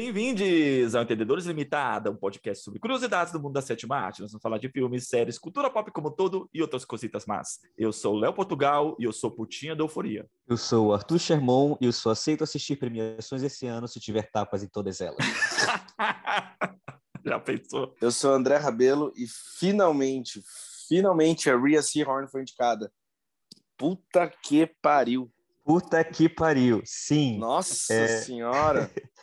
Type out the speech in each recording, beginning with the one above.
Bem-vindos ao Entendedores Limitada, um podcast sobre curiosidades do mundo da sétima arte. Nós vamos falar de filmes, séries, cultura pop como um todo e outras cositas más. Eu sou o Léo Portugal e eu sou putinha da euforia. Eu sou o Arthur Sherman e eu só aceito assistir premiações esse ano se tiver tapas em todas elas. Já pensou? Eu sou André Rabelo e finalmente, finalmente a Rhea Seahorn foi indicada. Puta que pariu. Puta que pariu, sim. Nossa É. senhora.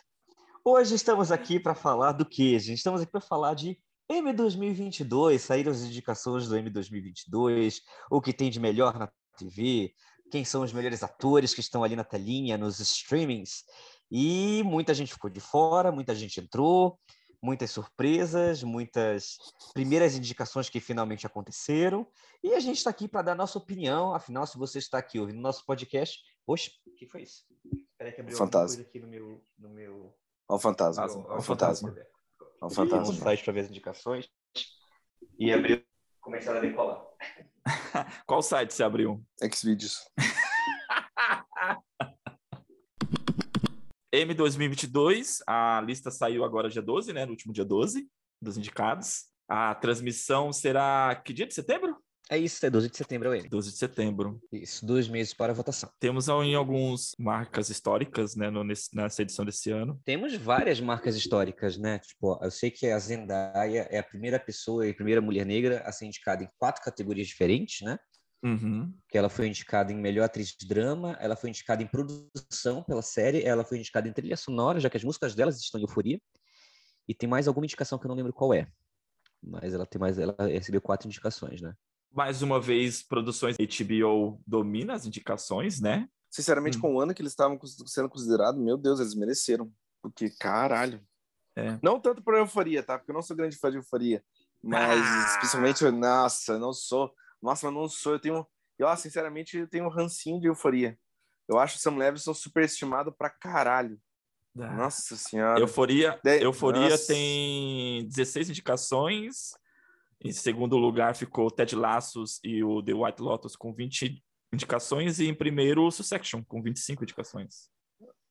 Hoje estamos aqui para falar do quê, gente? Estamos aqui para falar de M 2022, saíram as indicações do M 2022, o que tem de melhor na TV, quem são os melhores atores que estão ali na telinha, nos streamings. E muita gente ficou de fora, muita gente entrou, muitas surpresas, muitas primeiras indicações que finalmente aconteceram. E a gente está aqui para dar nossa opinião. Afinal, se você está aqui ouvindo nosso podcast. Oxe, o que foi isso? Espera aí que abriu coisa aqui no meu. No meu... Olha o fantasma. Fantasma. Olha o fantasma. Olha o um fantasma. site para ver as indicações e abriu, começaram a decolar. Qual site você abriu? Xvideos. M 2022, a lista saiu agora dia 12, né? No último dia 12 dos indicados. A transmissão será que dia de setembro? É isso, é 12 de setembro, é o M. 12 de setembro. Isso, dois meses para a votação. Temos em algumas marcas históricas, né, no- nesse- nessa edição desse ano. Temos várias marcas históricas, né? Tipo, eu sei que a Zendaya é a primeira pessoa e a primeira mulher negra a ser indicada em quatro categorias diferentes, né? Uhum. Que ela foi indicada em melhor atriz de drama, ela foi indicada em produção pela série, ela foi indicada em trilha sonora, já que as músicas delas estão em euforia. E tem mais alguma indicação que eu não lembro qual é. Mas ela tem mais, ela recebeu quatro indicações, né? Mais uma vez, produções HBO domina as indicações, né? Sinceramente, Hum. com o ano que eles estavam sendo considerados, meu Deus, eles mereceram. Porque, caralho. É. Não tanto por euforia, tá? Porque eu não sou grande fã de euforia. Mas, Ah. especialmente, nossa, eu não sou. Nossa, mas não sou. Eu tenho. Eu, ó, sinceramente, eu tenho um rancinho de euforia. Eu acho o Sam Levinson superestimado pra caralho. Nossa senhora. Euforia, De- Euforia Nossa. tem 16 indicações. Em segundo lugar ficou Ted Laços e o The White Lotus com 20 indicações. E em primeiro, o Succession com 25 indicações.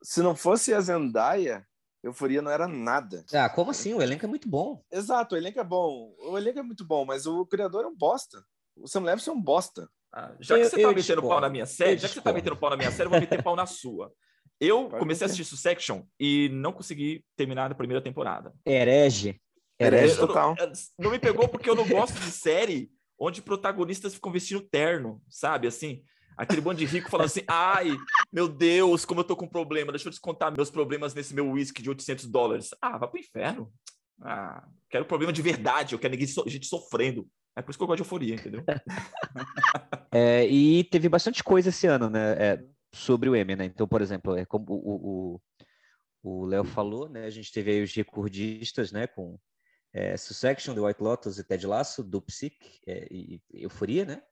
Se não fosse a Zendaya, euforia não era nada. Ah, como assim? O elenco é muito bom. Exato, o elenco é bom. O elenco é muito bom, mas o criador é um bosta. O Sam Levinson é um bosta. Ah, já que Eu- você tá eu metendo pau na minha série, Eu já que você tá metendo pau na minha série, eu vou meter pau na sua. Eu comecei a assistir Succession e não consegui terminar a primeira temporada. Herege. Herege. Eu não- total. Não me pegou porque eu não gosto de série onde protagonistas ficam vestindo terno, sabe? Assim, aquele bando de rico falando assim: ai, meu Deus, como eu tô com problema, deixa eu descontar meus problemas nesse meu whisky de 800 dólares. Ah, vai pro inferno. Ah, quero problema de verdade, eu quero ninguém so- gente sofrendo. É por isso que eu gosto de euforia, entendeu? É, e teve bastante coisa esse ano, né? é, sobre o M, né? Então, por exemplo, é como o- o o Léo falou, né? A gente teve aí os recordistas, né? Com é, Succession, The White Lotus e Ted Lasso, do Psic é, e e Euforia, né?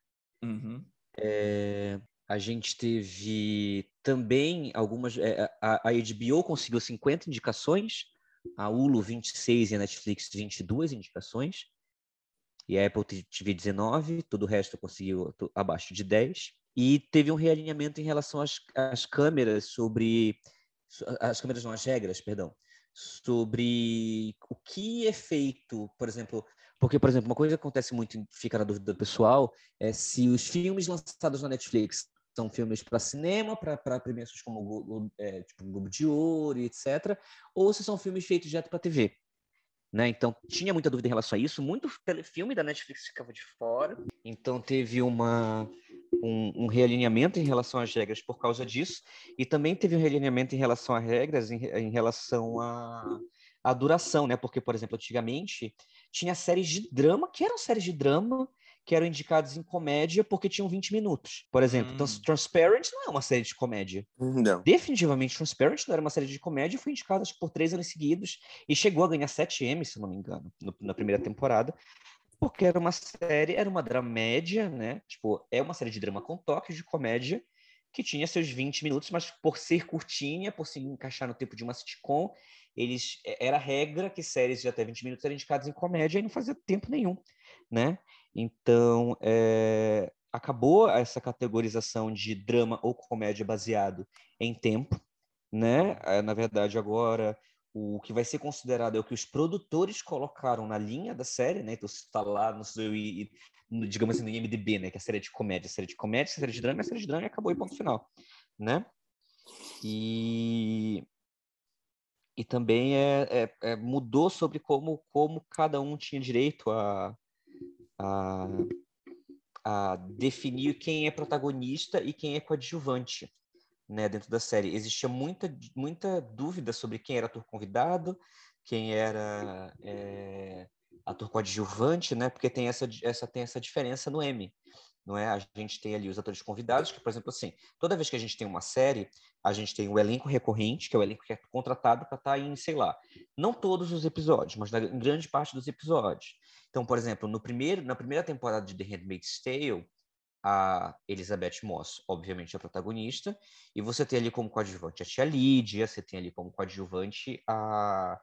Uhum. É, a gente teve também algumas. é, a, a HBO conseguiu 50 indicações, a Hulu 26 e a Netflix 22 indicações, e a Apple TV 19, todo o resto conseguiu abaixo de 10. E teve um realinhamento em relação às, às câmeras sobre. so- As câmeras não, as regras, perdão. Sobre o que é feito, por exemplo. Porque, por exemplo, uma coisa que acontece muito, fica na dúvida do pessoal, é se os filmes lançados na Netflix são filmes para cinema, para premiações como é, tipo, Globo de Ouro etc., ou se são filmes feitos direto para TV. Né? Então, tinha muita dúvida em relação a isso. Muito telefilme da Netflix ficava de fora. Então, teve uma, um, um realinhamento em relação às regras por causa disso. E também teve um realinhamento em relação às regras, em, em relação à à duração, né? Porque, por exemplo, antigamente tinha séries de drama, que eram séries de drama, que eram indicadas em comédia porque tinham 20 minutos. Por exemplo, Hum. Trans- Transparent não é uma série de comédia. Não. Definitivamente Transparent não era uma série de comédia, foi indicada por três anos seguidos e chegou a ganhar 7 M, se não me engano, no- na primeira temporada. Porque era uma série, era uma dramédia, né? Tipo, é uma série de drama com toques de comédia, que tinha seus 20 minutos, mas por ser curtinha, por se encaixar no tempo de uma sitcom, eles é, era regra que séries de até 20 minutos eram indicadas em comédia e não fazia tempo nenhum, né? Então, é, acabou essa categorização de drama ou comédia baseado em tempo, né? Eh, Na verdade, agora o que vai ser considerado é o que os produtores colocaram na linha da série, né? Então, se está lá no seu, digamos assim, no IMDB, né? Que é a série de comédia, a série de comédia, a série de drama, a série de drama e acabou e ponto final, né? E, e também é, é, é, mudou sobre como, como cada um tinha direito a, a, a definir quem é protagonista e quem é coadjuvante né, dentro da série. Existia muita, muita dúvida sobre quem era ator convidado, quem era é, ator coadjuvante, né, porque tem essa, essa, tem essa diferença no Emmy. Não é? A gente tem ali os atores convidados, que, por exemplo, assim, toda vez que a gente tem uma série, a gente tem o elenco recorrente, que é o elenco que é contratado para estar tá em, sei lá, não todos os episódios, mas na, em grande parte dos episódios. Então, por exemplo, no primeiro, na primeira temporada de The Handmaid's Tale, a Elizabeth Moss, obviamente, é a protagonista, e você tem ali como coadjuvante a tia Lídia, você tem ali como coadjuvante a,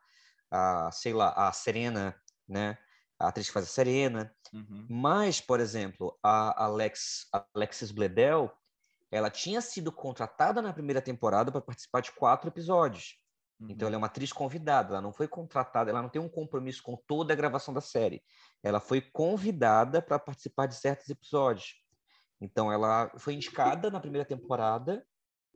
a sei lá, a Serena, né? A atriz que faz a Serena. Uhum. Mas, por exemplo, a Alex, a Alexis Bledel, ela tinha sido contratada na primeira temporada para participar de quatro episódios. Uhum. Então, ela é uma atriz convidada, ela não foi contratada, ela não tem um compromisso com toda a gravação da série. Ela foi convidada para participar de certos episódios. Então, ela foi indicada na primeira temporada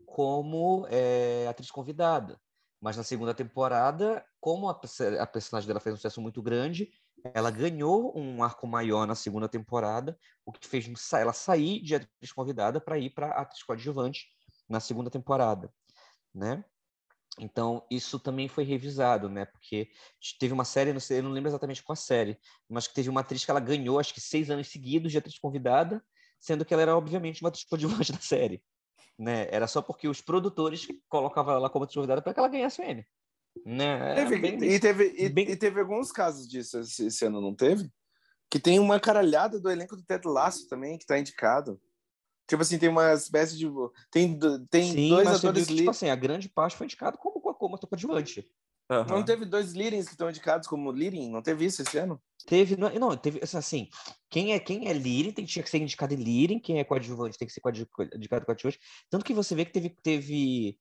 como é, atriz convidada. Mas na segunda temporada, como a, a, personagem dela fez um sucesso muito grande, ela ganhou um arco maior na segunda temporada, o que fez ela sair de atriz convidada para ir para atriz coadjuvante na segunda temporada, né? Então, isso também foi revisado, né? Porque teve uma série, eu não lembro exatamente qual série, mas que teve uma atriz que ela ganhou, acho que seis anos seguidos de atriz convidada, sendo que ela era, obviamente, uma atriz coadjuvante da série. Né? Era só porque os produtores colocavam ela como atriz convidada para que ela ganhasse o M. Né? Teve, e, teve, e, bem... e, teve alguns casos disso esse, esse, ano, não teve? Que tem uma caralhada do elenco do Ted Lasso também, que está indicado. Tipo assim, tem uma espécie de. Tem, tem Sim, dois atores. Viu, tipo assim, a grande parte foi indicado como, como ator coadjuvante. Uhum. Não teve dois leadings que estão indicados como leading? Não teve isso esse ano? Teve, não, não teve assim, quem é quem é leading tem, tinha que ser indicado em leading, quem é coadjuvante tem que ser indicado coadjuvante. Tanto que você vê que teve teve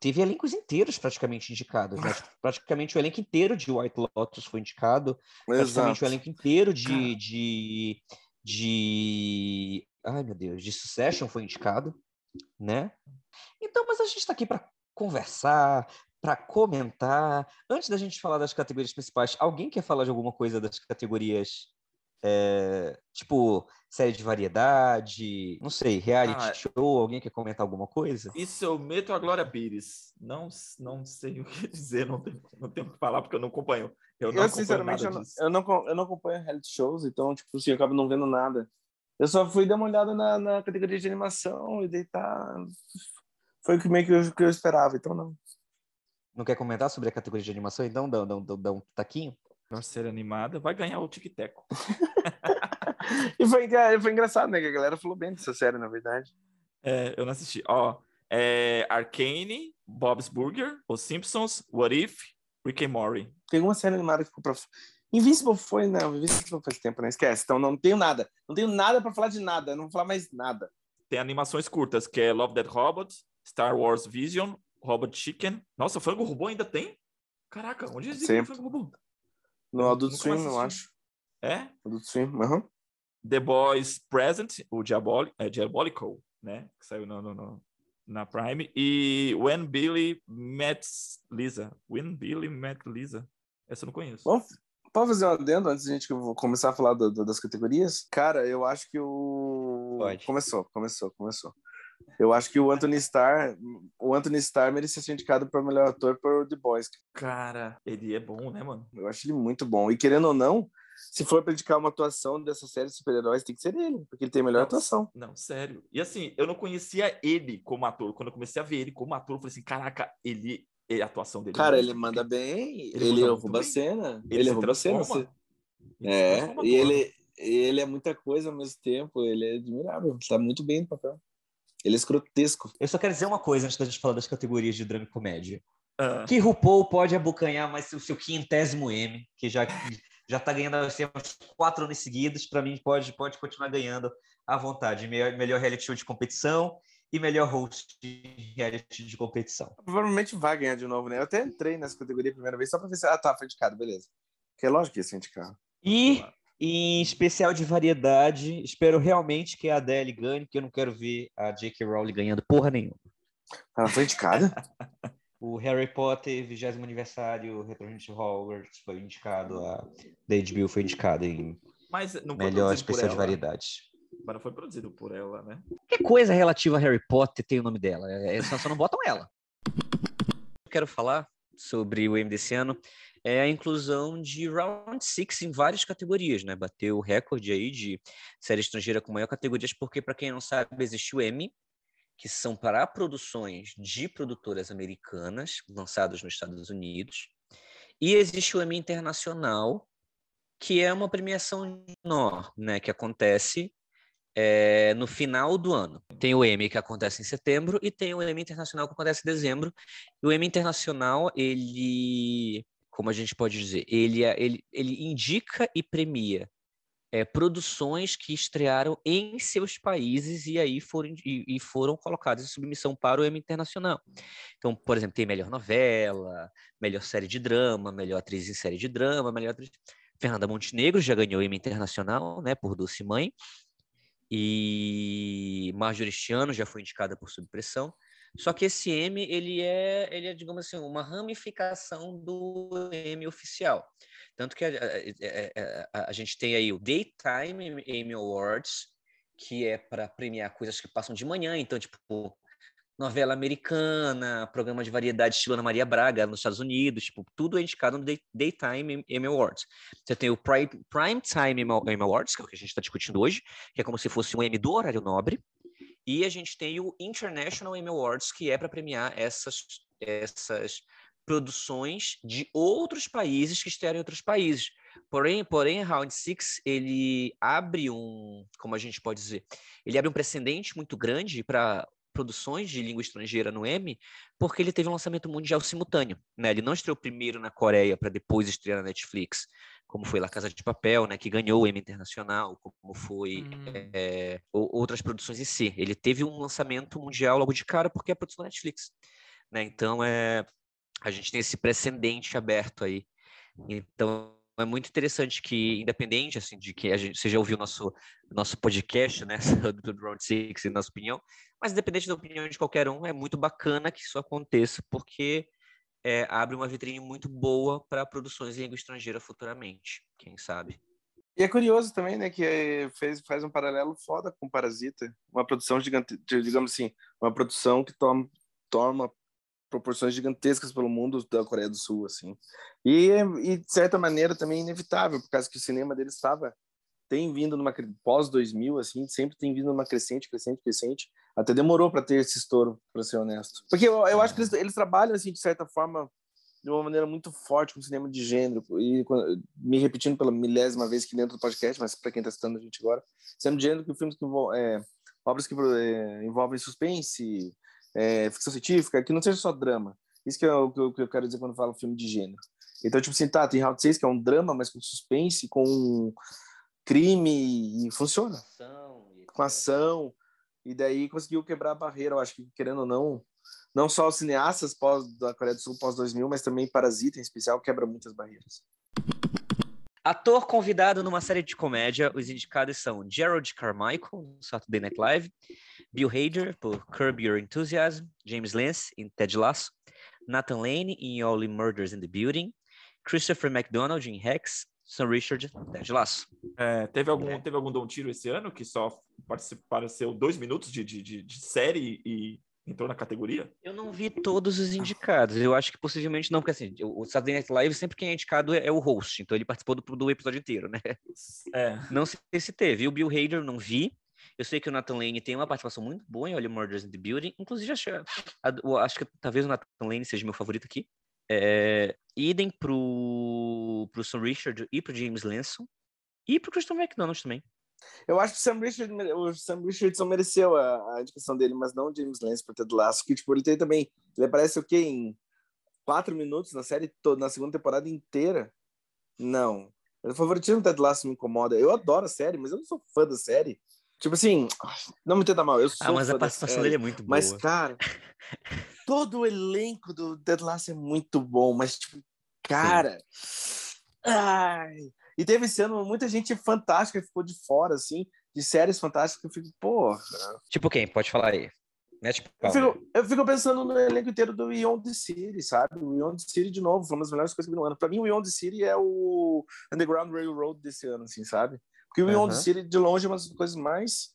teve elencos inteiros praticamente indicados, né? Praticamente o elenco inteiro de White Lotus foi indicado, praticamente Exato. o elenco inteiro de, de de ai meu Deus, de Succession foi indicado, né? Então, mas a gente está aqui para conversar, para comentar. Antes da gente falar das categorias principais, alguém quer falar de alguma coisa das categorias, é, tipo, série de variedade, não sei, reality ah, show? Alguém quer comentar alguma coisa? Isso eu meto a Glória Pires. Não, não sei o que dizer, não tenho, não tenho o que falar porque eu não acompanho. Eu, não eu sinceramente, eu não, eu não, eu, não, acompanho reality shows, então, tipo, assim, eu acabo não vendo nada. Eu só fui dar uma olhada na, na categoria de animação e deitar. Foi o que meio que eu, que eu esperava, então não. Não quer comentar sobre a categoria de animação, então? Dá, dá, dá, dá um taquinho? Pra ser animada, vai ganhar o tic-teco. e foi, foi engraçado, né? Que a galera falou bem dessa série, na verdade. É, eu não assisti. Ó, é Arcane, Bob's Burger, Os Simpsons, What If, Rick and Morty. Tem uma série animada que ficou pra... Invincible foi, não. Invincible faz tempo, né? Esquece. Então não tenho nada. Não tenho nada para falar de nada. Não vou falar mais nada. Tem animações curtas, que é Love Dead Robots, Star Wars Vision, Robot Chicken. Nossa, frango robô ainda tem? Caraca, onde existe o frango robô? No Adult Swim, eu acho. É? Adult Swim, aham. Uhum. The Boys Present, o Diabolic, é, Diabolical, né? Que saiu no, no, no, na Prime. E When Billy Met Lisa. When Billy Met Lisa. Essa eu não conheço. Bom, pode fazer um adendo antes de a gente começar a falar do, do, das categorias? Cara, eu acho que o. Pode. Começou, começou, começou. Eu acho que o Anthony Starr, o Anthony Starr merecia ser indicado para melhor ator por The Boys. Cara, ele é bom, né, mano? Eu acho ele muito bom. E querendo ou não, se for para indicar uma atuação dessa série de super-heróis, tem que ser ele, porque ele tem a melhor não, atuação. Não, sério. E assim, eu não conhecia ele como ator. Quando eu comecei a ver ele como ator, eu falei assim: caraca, ele. a atuação dele. É Cara, ele manda bem, ele, ele rouba a cena. Ele, ele rouba a cena. Você... É, e ele, ele é muita coisa ao mesmo tempo, ele é admirável, está muito bem no papel. Ele é escrotesco. Eu só quero dizer uma coisa antes da gente falar das categorias de drama e comédia. Uh. Que RuPaul pode abocanhar mais o seu quintésimo M, que já já está ganhando assim, uns quatro anos seguidos. Para mim, pode, pode continuar ganhando à vontade. Melhor, melhor reality show de competição e melhor host de reality de competição. Provavelmente vai ganhar de novo, né? Eu até entrei nessa categoria a primeira vez só para ver se. Ah, tá, foi indicado, beleza. Que é lógico que ia ser indicado. E em especial de variedade, espero realmente que a Adele ganhe, que eu não quero ver a J.K. Rowling ganhando porra nenhuma. Ela foi indicada? o Harry Potter, 20 aniversário, Retorno de Hogwarts foi indicado, a da HBO foi indicada em Mas não melhor especial de variedade. Mas não foi produzido por ela, né? Que coisa relativa a Harry Potter tem o nome dela, é, só, só não botam ela. Eu quero falar sobre o M desse ano é a inclusão de Round Six em várias categorias, né? Bateu o recorde aí de série estrangeira com maior categorias, porque, para quem não sabe, existe o Emmy, que são para produções de produtoras americanas, lançadas nos Estados Unidos, e existe o Emmy Internacional, que é uma premiação menor, né? Que acontece é, no final do ano. Tem o Emmy que acontece em setembro e tem o Emmy Internacional que acontece em dezembro. E o Emmy Internacional, ele como a gente pode dizer, ele, é, ele, ele indica e premia é, produções que estrearam em seus países e aí foram, e, e, foram colocadas em submissão para o Emmy Internacional. Então, por exemplo, tem melhor novela, melhor série de drama, melhor atriz em série de drama, melhor atriz... Fernanda Montenegro já ganhou o Emmy Internacional, né, por Doce Mãe, e Marjorie Chiano já foi indicada por Subpressão. Só que esse M, ele é, ele é, digamos assim, uma ramificação do M oficial. Tanto que a, a, a, a gente tem aí o Daytime Emmy Awards, que é para premiar coisas que passam de manhã, então, tipo, novela americana, programa de variedade estilo Ana Maria Braga nos Estados Unidos, tipo, tudo é indicado no Day, Daytime Emmy Awards. Você tem o Prime, Prime Time Emmy Awards, que é o que a gente está discutindo hoje, que é como se fosse um Emmy do horário nobre, e a gente tem o International Emmy Awards, que é para premiar essas, essas produções de outros países que estão em outros países. Porém, porém, Round Six ele abre um, como a gente pode dizer, ele abre um precedente muito grande para produções de língua estrangeira no Emmy, porque ele teve um lançamento mundial simultâneo. Né? Ele não estreou primeiro na Coreia para depois estrear na Netflix como foi La Casa de Papel, né, que ganhou o Emmy Internacional, como foi hum. é, outras produções em si. Ele teve um lançamento mundial logo de cara porque é produção da Netflix. Né? Então, é, a gente tem esse precedente aberto aí. Então, é muito interessante que, independente assim, de que a gente, você já ouviu nosso nosso podcast, né, do, Round Six, na nossa opinião, mas independente da opinião de qualquer um, é muito bacana que isso aconteça, porque é, abre uma vitrine muito boa para produções em língua estrangeira futuramente, quem sabe. E é curioso também, né, que é, fez, faz um paralelo foda com Parasita, uma produção gigante, digamos assim, uma produção que toma, toma proporções gigantescas pelo mundo da Coreia do Sul, assim. E, e de certa maneira também inevitável, por causa que o cinema deles estava tem vindo numa pós 2000 assim, sempre tem vindo numa crescente, crescente, crescente. Até demorou para ter esse estouro, para ser honesto. Porque eu, eu acho que eles, eles, trabalham assim de certa forma de uma maneira muito forte com o cinema de gênero e me repetindo pela milésima vez aqui dentro do podcast, mas para quem está assistindo a gente agora, cinema de gênero que filmes que é, obras que é, envolvem suspense, é, ficção científica, que não seja só drama. Isso que é o que eu quero dizer quando eu falo filme de gênero. Então, tipo assim, tá, tem Round 6, que é um drama, mas com suspense, com crime, e funciona. Ação, com ação. E daí conseguiu quebrar a barreira, eu acho que, querendo ou não, não só os cineastas pós, da Coreia do Sul pós-2000, mas também Parasita, em especial, quebra muitas barreiras. Ator convidado numa série de comédia, os indicados são Gerald Carmichael, no Saturday Night Live, Bill Hader, por Curb Your Enthusiasm, James Lance, em Ted Lasso, Nathan Lane, em Only Murders in the Building, Christopher McDonald, em Rex, Sam Richard, Ted Lasso. É, teve algum é. teve algum Dom Tiro esse ano que só apareceu dois minutos de, de, de, de série e entrou na categoria? Eu não vi todos os indicados. Eu acho que possivelmente não, porque assim, o Saturday Night Live sempre quem é indicado é, é o host, então ele participou do, do episódio inteiro, né? É. Não sei se teve. O Bill Hader não vi. Eu sei que o Nathan Lane tem uma participação muito boa em Only Murders in the Building. Inclusive, acho, acho que talvez o Nathan Lane seja meu favorito aqui. É, idem pro, pro Sam Richard e pro James Lanson e pro Christopher McDonald também. Eu acho que o Sam, Richard, o Sam Richardson mereceu a, a indicação dele, mas não o James Lance por ter do laço, que tipo, ele tem também, ele aparece o quê? Em quatro minutos na série toda, na segunda temporada inteira? Não. O favoritismo do Ted Lasso me incomoda. Eu adoro a série, mas eu não sou fã da série. Tipo assim, não me entenda mal, eu sou Ah, mas a participação dele é muito boa. Mas, cara, todo o elenco do Dead Last é muito bom, mas, tipo, cara... Ai... E teve esse ano muita gente fantástica que ficou de fora, assim, de séries fantásticas que eu fico, porra. Tipo quem? Pode falar aí. Mete eu, fico, eu fico pensando no elenco inteiro do Beyond the City, sabe? O Beyond the City, de novo, foi uma das melhores coisas que vi no ano. Pra mim, o Beyond the City é o Underground Railroad desse ano, assim, sabe? Porque o the City, de longe, é uma das coisas mais...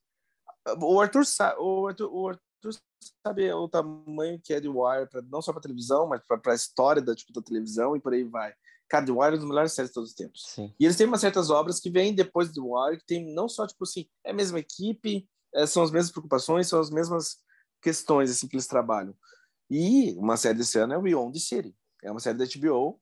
O Arthur, o Arthur, o Arthur sabe o tamanho que é de Wire, pra, não só pra televisão, mas pra, pra história da, tipo, da televisão e por aí vai. Cara, The Wire é uma das melhores séries de todos os tempos. Sim. E eles têm umas certas obras que vêm depois do The Wire, que tem não só, tipo assim, é a mesma equipe, é, são as mesmas preocupações, são as mesmas questões, assim, que eles trabalham. E uma série desse ano é o Beyond the City. É uma série da HBO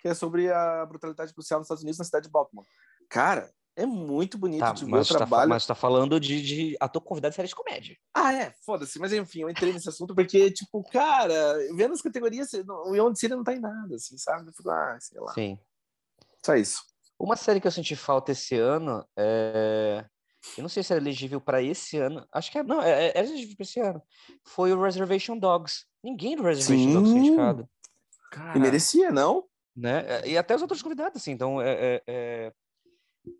que é sobre a brutalidade policial nos Estados Unidos, na cidade de Baltimore. Cara, é muito bonito tá, de ver o trabalho. Tá, mas tá falando de, de ator convidado de série de comédia. Ah, é, foda-se. Mas enfim, eu entrei nesse assunto porque, tipo, cara, vendo as categorias, o the City não tá em nada, assim, sabe? Eu fico, ah, sei lá. Sim. Só isso. Uma série que eu senti falta esse ano é. Eu não sei se era elegível para esse ano. Acho que é. Não, é, é elegível para esse ano. Foi o Reservation Dogs. Ninguém do Reservation Sim. Dogs foi indicado. Cara, e merecia, não? Né? E até os outros convidados, assim. Então, é,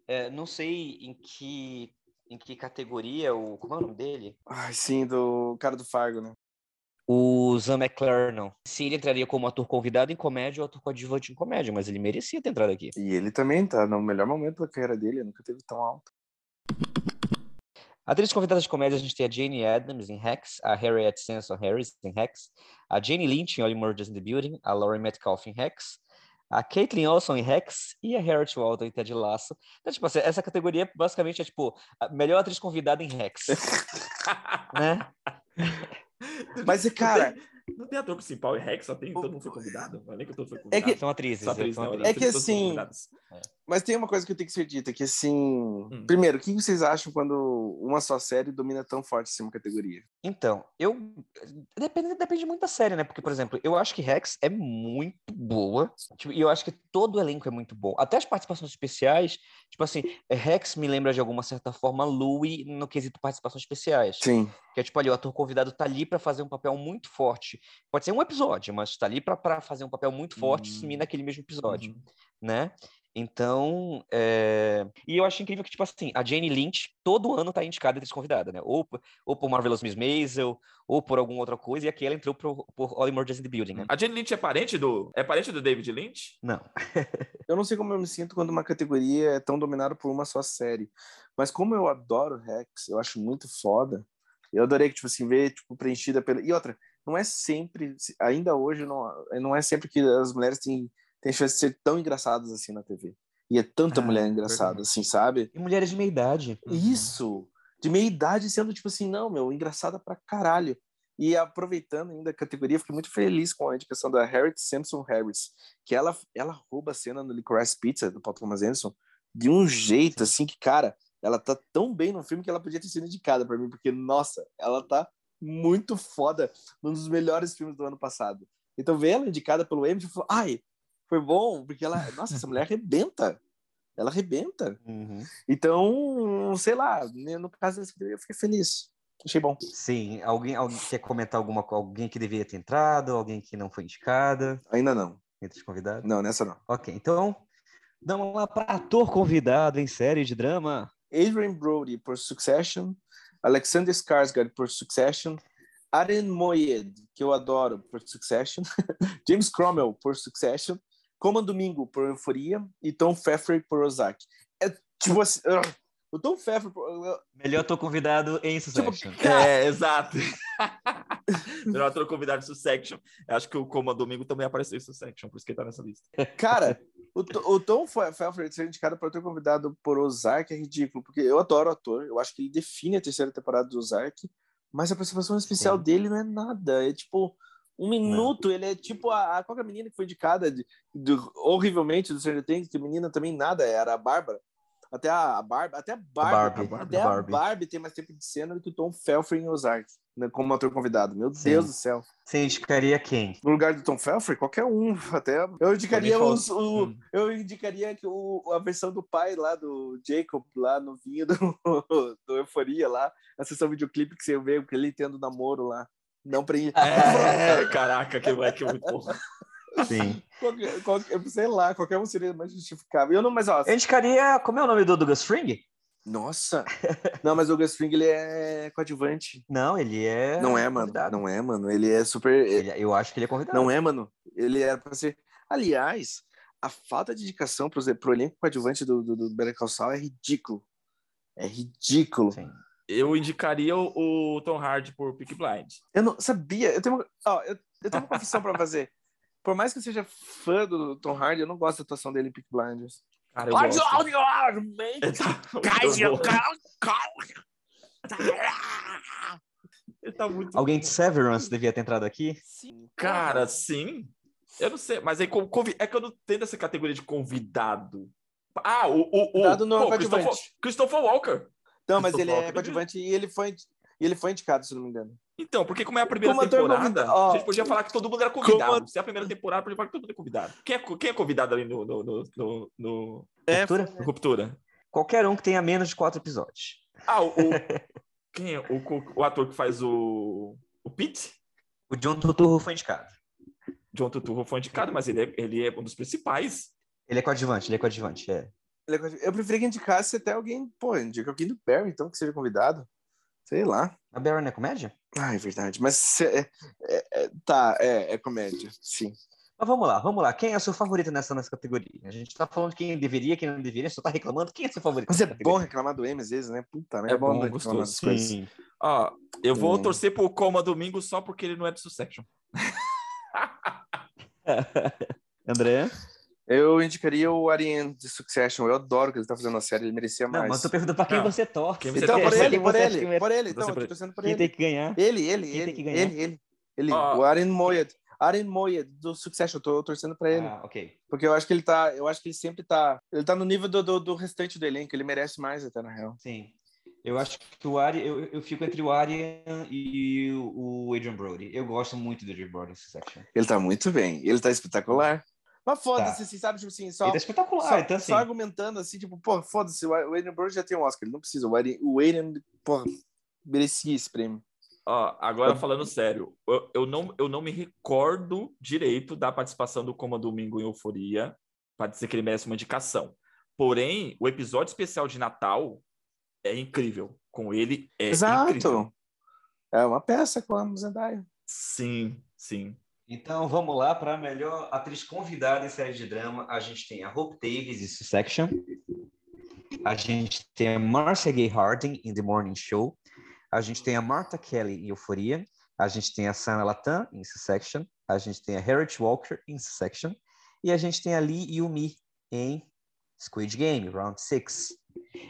é, não sei em que, em que categoria, o, como é o nome dele? Ai, sim, do cara do Fargo, né? o Zan McClarnon. Se ele entraria como ator convidado em comédia ou ator coadjuvante em comédia, mas ele merecia ter entrado aqui. E ele também tá no melhor momento da carreira dele, nunca teve tão alto. Atrizes convidadas de comédia, a gente tem a Jane Adams em Hex, a Harriet Sanson Harris em Hex, a Jane Lynch em Only Murders in the Building, a Laurie Metcalf em Hex, a Caitlin Olson em Rex e a Harriet Walton em Ted Lasso. Então, tipo, assim, essa categoria basicamente é, tipo, a melhor atriz convidada em Rex. né? Mas, cara. Não tem ator principal e Rex, só tem, todo mundo foi convidado. Não é nem que todo foi convidado. É que, são atrizes. São atrizes, são atrizes é que assim. É. Mas tem uma coisa que eu tenho que ser dita, que assim. Hum. Primeiro, o que vocês acham quando uma só série domina tão forte assim uma categoria? Então, eu. Depende, depende muito da série, né? Porque, por exemplo, eu acho que Rex é muito boa. Tipo, e eu acho que todo o elenco é muito bom. Até as participações especiais. Tipo assim, Rex me lembra de alguma certa forma Louie no quesito participações especiais. Sim. Que é tipo ali, o ator convidado tá ali para fazer um papel muito forte. Pode ser um episódio, mas tá ali para fazer um papel muito forte e sumir hum. naquele mesmo episódio, uhum. né? Então, é... e eu acho incrível que, tipo assim, a Jane Lynch todo ano tá indicada de convidada, né? Ou, ou por Marvelous Miss Maisel, ou por alguma outra coisa, e aqui ela entrou por, por All Emergency in the Building, né? A Jane Lynch é parente do... É parente do David Lynch? Não. eu não sei como eu me sinto quando uma categoria é tão dominada por uma só série, mas como eu adoro Rex, eu acho muito foda, eu adorei que, tipo assim, ver, tipo, preenchida pela... E outra, não é sempre, ainda hoje, não, não é sempre que as mulheres têm, têm chance de ser tão engraçadas assim na TV. E é tanta ah, mulher engraçada, verdade. assim, sabe? E mulheres de meia idade. Isso! De meia idade sendo, tipo assim, não, meu, engraçada pra caralho. E aproveitando ainda a categoria, fiquei muito feliz com a indicação da Harriet Simpson Harris, que ela, ela rouba a cena no Licorice Pizza, do Paul Thomas Anderson, de um jeito, assim, que, cara, ela tá tão bem no filme que ela podia ter sido indicada para mim, porque, nossa, ela tá muito foda, num dos melhores filmes do ano passado. Então, ver ela indicada pelo Emmy, falei, ai, foi bom, porque ela, nossa, essa mulher arrebenta. Ela arrebenta. Uhum. Então, sei lá, né, no caso desse eu fiquei feliz. Achei bom. Sim. Alguém, alguém quer comentar alguma Alguém que deveria ter entrado? Alguém que não foi indicada? Ainda não. Entre os convidados? Não, nessa não. Ok, então vamos lá para ator convidado em série de drama. Adrian Brody por Succession, Alexander Skarsgård por Succession, Aren Moyed, que eu adoro por Succession, James Cromwell por Succession, Coman Domingo por Euforia e Tom Pfeffer por Ozark. É tipo assim, uh, o Tom Pfeffer por, uh, melhor tô convidado em tipo, Succession. Tipo, é, exato. melhor tô convidado em Succession. Acho que o Coman Domingo também apareceu em Succession, por isso que ele tá nessa lista. Cara, o, o Tom Pfeffer ser indicado para ter convidado por Ozark é ridículo, porque eu adoro o ator, eu acho que ele define a terceira temporada do Ozark, mas a participação especial Sim. dele não é nada, é tipo um minuto, não. ele é tipo a, a qual é a menina que foi indicada de, de, horrivelmente do Stranger Things, que menina também nada, era a Bárbara. Até a Barbie, até a Barbie, a Barbie até a Barbie. Barbie. tem mais tempo de cena do que o Tom Felfrey em Ozark, né, como ator convidado. Meu Sim. Deus do céu. Você indicaria quem? No lugar do Tom Felfrey, qualquer um, até. Eu indicaria os, o, hum. eu indicaria que o, a versão do pai lá do Jacob lá no vinho do, do Euforia lá, a sessão videoclipe que você vê que ele tendo namoro lá. Não pra É, caraca, que moleque muito bom. Sim. Qualquer, qualquer, sei lá, qualquer um seria mais justificável. Eu não, mas ó. Eu indicaria. Como é o nome do Douglas Fring? Nossa! não, mas o Douglas Fring ele é coadjuvante. Não, ele é. Não é, mano. Convidado. Não é, mano. Ele é super. Ele, eu acho que ele é convidado. Não é, mano. Ele era pra ser. Aliás, a falta de dedicação pro, pro elenco coadjuvante do, do, do Better Call Saul é ridículo. É ridículo. Sim. Eu indicaria o, o Tom Hardy por Peak Blind. Eu não sabia. Eu tenho uma, ó, eu, eu tenho uma confissão pra fazer por mais que eu seja fã do Tom Hardy, eu não gosto da atuação dele em Peak Blinders. Cara, eu gosto. Ele tá muito Alguém de Severance devia ter entrado aqui? Sim. Cara, sim. Eu não sei, mas aí é que eu não tenho essa categoria de convidado. Ah, o, o, o não pô, Christopher, Christopher Walker. Não, mas ele é coadjuvante e ele foi, e ele foi indicado, se não me engano. Então, porque como é a primeira como temporada, a gente podia falar que todo mundo era convidado. Como... Se é a primeira temporada, podia falar que todo mundo é convidado. Quem é, quem é convidado ali no, no, no, no, no... É, Ruptura? Ruptura? Qualquer um que tenha menos de quatro episódios. Ah, o... quem é? O, o, ator que faz o... O Pete? O John Turturro foi indicado. John Turturro foi indicado, mas ele é, ele é um dos principais. Ele é coadjuvante, ele é coadjuvante, é. é eu preferia que indicasse até alguém, pô, indica alguém do Barry, então, que seja convidado. Sei lá. A Barry não é comédia? Ah, é verdade. Mas é, é, é, tá, é, é comédia, sim. Mas vamos lá, vamos lá. Quem é o seu favorito nessa, nessa categoria? A gente tá falando quem deveria, quem não deveria, só tá reclamando. Quem é seu favorito? Mas é bom reclamar do M às vezes, né? Puta, né? É, bom, bom reclamar das coisas. Ó, eu vou hum. torcer pro Coma Domingo só porque ele não é de Succession. André? Eu indicaria o Ariane de Succession. Eu adoro que ele tá fazendo a série, ele merecia mais. Não, mas tô perguntando pra quem você torce. Quem você então, por ele, por ele, por ele. Então, eu tô torcendo por ele. Quem tem que ganhar? Ele, ele, quem ele. Tem que ganhar? Ele, ele. ele. Oh. O Ariane Moyed. Ariane Moyed, do Succession, eu tô torcendo pra ele. Ah, ok. Porque eu acho que ele tá, eu acho que ele sempre tá, ele tá no nível do, do, do restante do elenco, ele merece mais até, na real. Sim. Eu acho que o Ari, eu, eu fico entre o Arian e o, o Adrian Brody. Eu gosto muito do Adrian Brody section. Ele tá muito bem, ele tá espetacular. Mas foda-se, tá. assim, sabe? Tipo assim, só. Ele é espetacular, só, então assim. Só argumentando assim, tipo, pô, foda-se, o Aiden Brody já tem um Oscar, ele não precisa. O Aiden, o Aiden pô, merecia esse prêmio. Ó, agora falando sério, eu, eu, não, eu não me recordo direito da participação do Coma Domingo em Euforia para dizer que ele merece uma indicação. Porém, o episódio especial de Natal é incrível. Com ele é Exato. incrível. É uma peça com a Zendaya. Sim, sim. Então vamos lá para a melhor atriz convidada em série de drama. A gente tem a Hope Davis em Succession. A gente tem a Marcia Gay Harden em The Morning Show. A gente tem a Martha Kelly em Euforia. A gente tem a Sana Latam em Succession. A gente tem a Harriet Walker em Succession. E a gente tem a Lee Yumi em Squid Game, Round 6.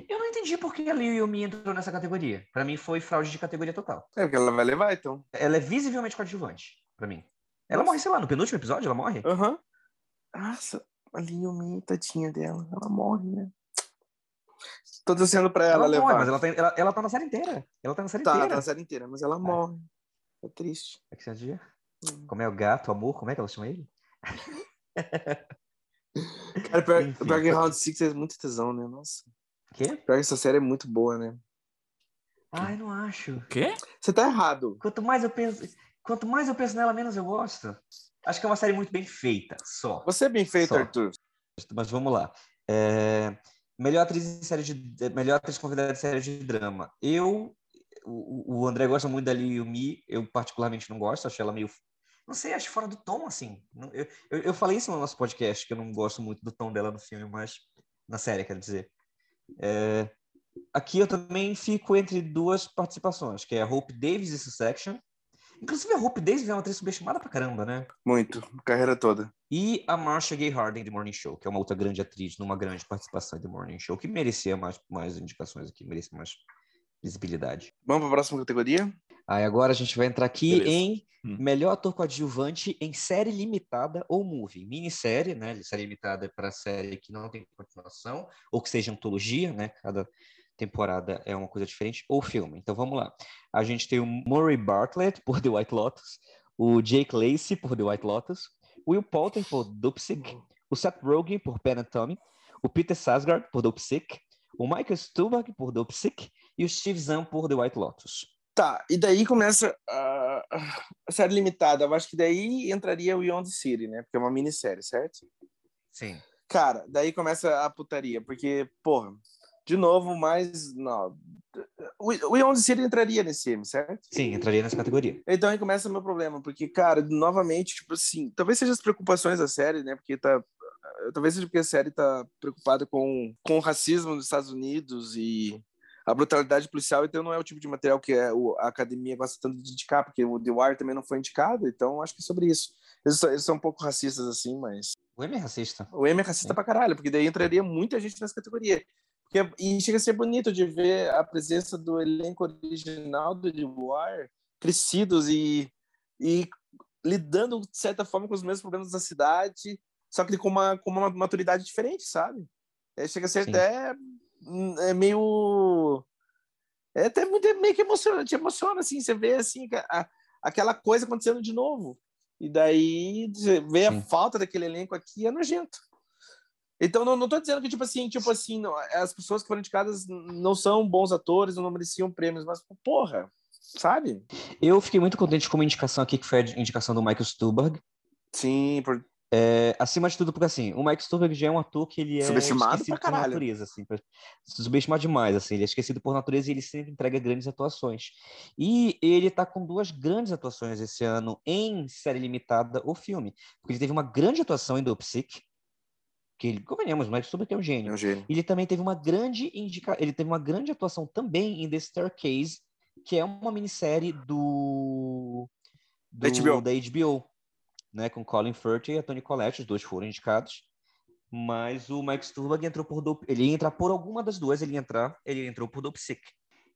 Eu não entendi por que a Lee Yumi entrou nessa categoria. Para mim foi fraude de categoria total. É porque ela vai levar, então. Ela é visivelmente coadjuvante, para mim. Ela morre, sei lá, no penúltimo episódio ela morre? Aham. Uhum. Nossa, a Liyumi, tadinha dela. Ela morre, né? Tô descendo pra ela, ela levar. Morre, mas ela tá, ela, ela tá na série inteira. Ela tá na série tá, inteira. Tá na série inteira, mas ela é. morre. É triste. É que você dia? Hum. Como é o gato, o amor? Como é que ela chama ele? Cara, pior, pior que Round 6 é muito tesão, né? Nossa. Quê? Pior que essa série é muito boa, né? Ah, eu não acho. O quê? Você tá errado. Quanto mais eu penso. Quanto mais eu penso nela, menos eu gosto. Acho que é uma série muito bem feita, só. Você é bem feito, só. Arthur. Mas vamos lá. É... Melhor atriz em série de melhor atriz convidada de série de drama. Eu o, o André gosta muito da Liu Mi, eu particularmente não gosto, acho ela meio não sei, acho fora do tom assim. Eu, eu, eu, falei isso no nosso podcast que eu não gosto muito do tom dela no filme, mas na série, quero dizer. É... Aqui eu também fico entre duas participações, que é Hope Davis e Succession Inclusive, a Hope Davis é uma atriz subestimada pra caramba, né? Muito, carreira toda. E a Marcia Gay Harden de Morning Show, que é uma outra grande atriz numa grande participação de Morning Show, que merecia mais, mais indicações aqui, merecia mais visibilidade. Vamos para a próxima categoria? Aí agora a gente vai entrar aqui Beleza. em hum. melhor ator coadjuvante em série limitada ou movie. Minissérie, né? Série limitada para série que não tem continuação, ou que seja antologia, né? Cada temporada é uma coisa diferente, ou filme. Então vamos lá. A gente tem o Murray Bartlett por The White Lotus, o Jake Lacey por The White Lotus, Will Poulter por Dopesick, o Seth Rogen por Pen and Tommy, o Peter Sarsgaard por Dopesick, o Michael Stuhlbarg por Dopesick e o Steve Zahn por The White Lotus. Tá, e daí começa a, a série limitada. Eu acho que daí entraria o Beyond the City, né? Porque é uma minissérie, certo? Sim. Cara, daí começa a putaria, porque, porra, de novo, mais. Não, o the City entraria nesse filme, certo? Sim, entraria nessa categoria. Então aí começa o meu problema, porque, cara, novamente, tipo assim, talvez seja as preocupações da série, né? Porque tá. Talvez seja porque a série tá preocupada com, com o racismo nos Estados Unidos e a brutalidade policial, então não é o tipo de material que é a academia gosta tanto de indicar, porque o The Wire também não foi indicado, então acho que é sobre isso. Eles são, eles são um pouco racistas assim, mas. O M é racista. O M é racista é. pra caralho, porque daí entraria muita gente nessa categoria. Porque, e chega a ser bonito de ver a presença do elenco original do The Wire crescidos e, e lidando, de certa forma, com os mesmos problemas da cidade, só que com uma, com uma maturidade diferente, sabe? É, chega a ser Sim. até Hum, é meio é até muito é meio que emociona, te emociona assim, você vê assim a, aquela coisa acontecendo de novo. E daí Sim. a falta daquele elenco aqui é nojento. Então não, não tô dizendo que tipo assim, tipo assim, não, as pessoas que foram indicadas não são bons atores, não mereciam prêmios, mas porra, sabe? Eu fiquei muito contente com uma indicação aqui que foi a indicação do Michael Stuhlbarg. Sim, por, é, acima de tudo, porque assim, o Mike Stuhlbarg já é um ator que ele é subestimado esquecido por natureza, assim, subestimado demais, assim, ele é esquecido por natureza e ele sempre entrega grandes atuações. E ele tá com duas grandes atuações esse ano em série limitada ou filme, porque ele teve uma grande atuação em Dopesick, que ele, convenhamos, o Mike Stuhlbarg é um gênio. É um gênio. Ele também teve uma grande indica... ele teve uma grande atuação também em The Staircase, que é uma minissérie do, do da HBO. Da HBO né, com Colin Firth e a Tony Collette, os dois foram indicados. Mas o Mike Stuhlbarg entrou por Dope, ele ia entrar por alguma das duas, ele ia entrar, ele entrou por Dope Sick.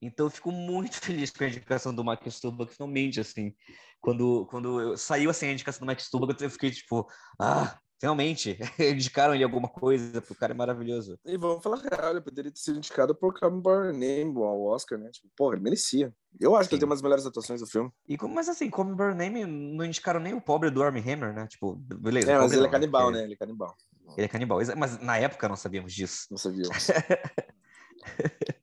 Então eu fico muito feliz com a indicação do Mike Stuhlbarg, finalmente, assim. Quando, quando saiu assim, a indicação do Mike Stuhlbarg, eu fiquei tipo, ah, Finalmente, indicaram ele alguma coisa, porque o cara é maravilhoso. E vamos falar real, ele poderia ter sido indicado por Come By Name ao Oscar, né? Tipo, porra, ele merecia. Eu acho Sim. que ele tem umas melhores atuações do filme. E, mas assim, Come By Name não indicaram nem o pobre do Armie Hammer, né? Tipo, beleza. É, mas ele não, é canibal, né? Ele é canibal. Ele é canibal. Mas na época não sabíamos disso. Não sabíamos.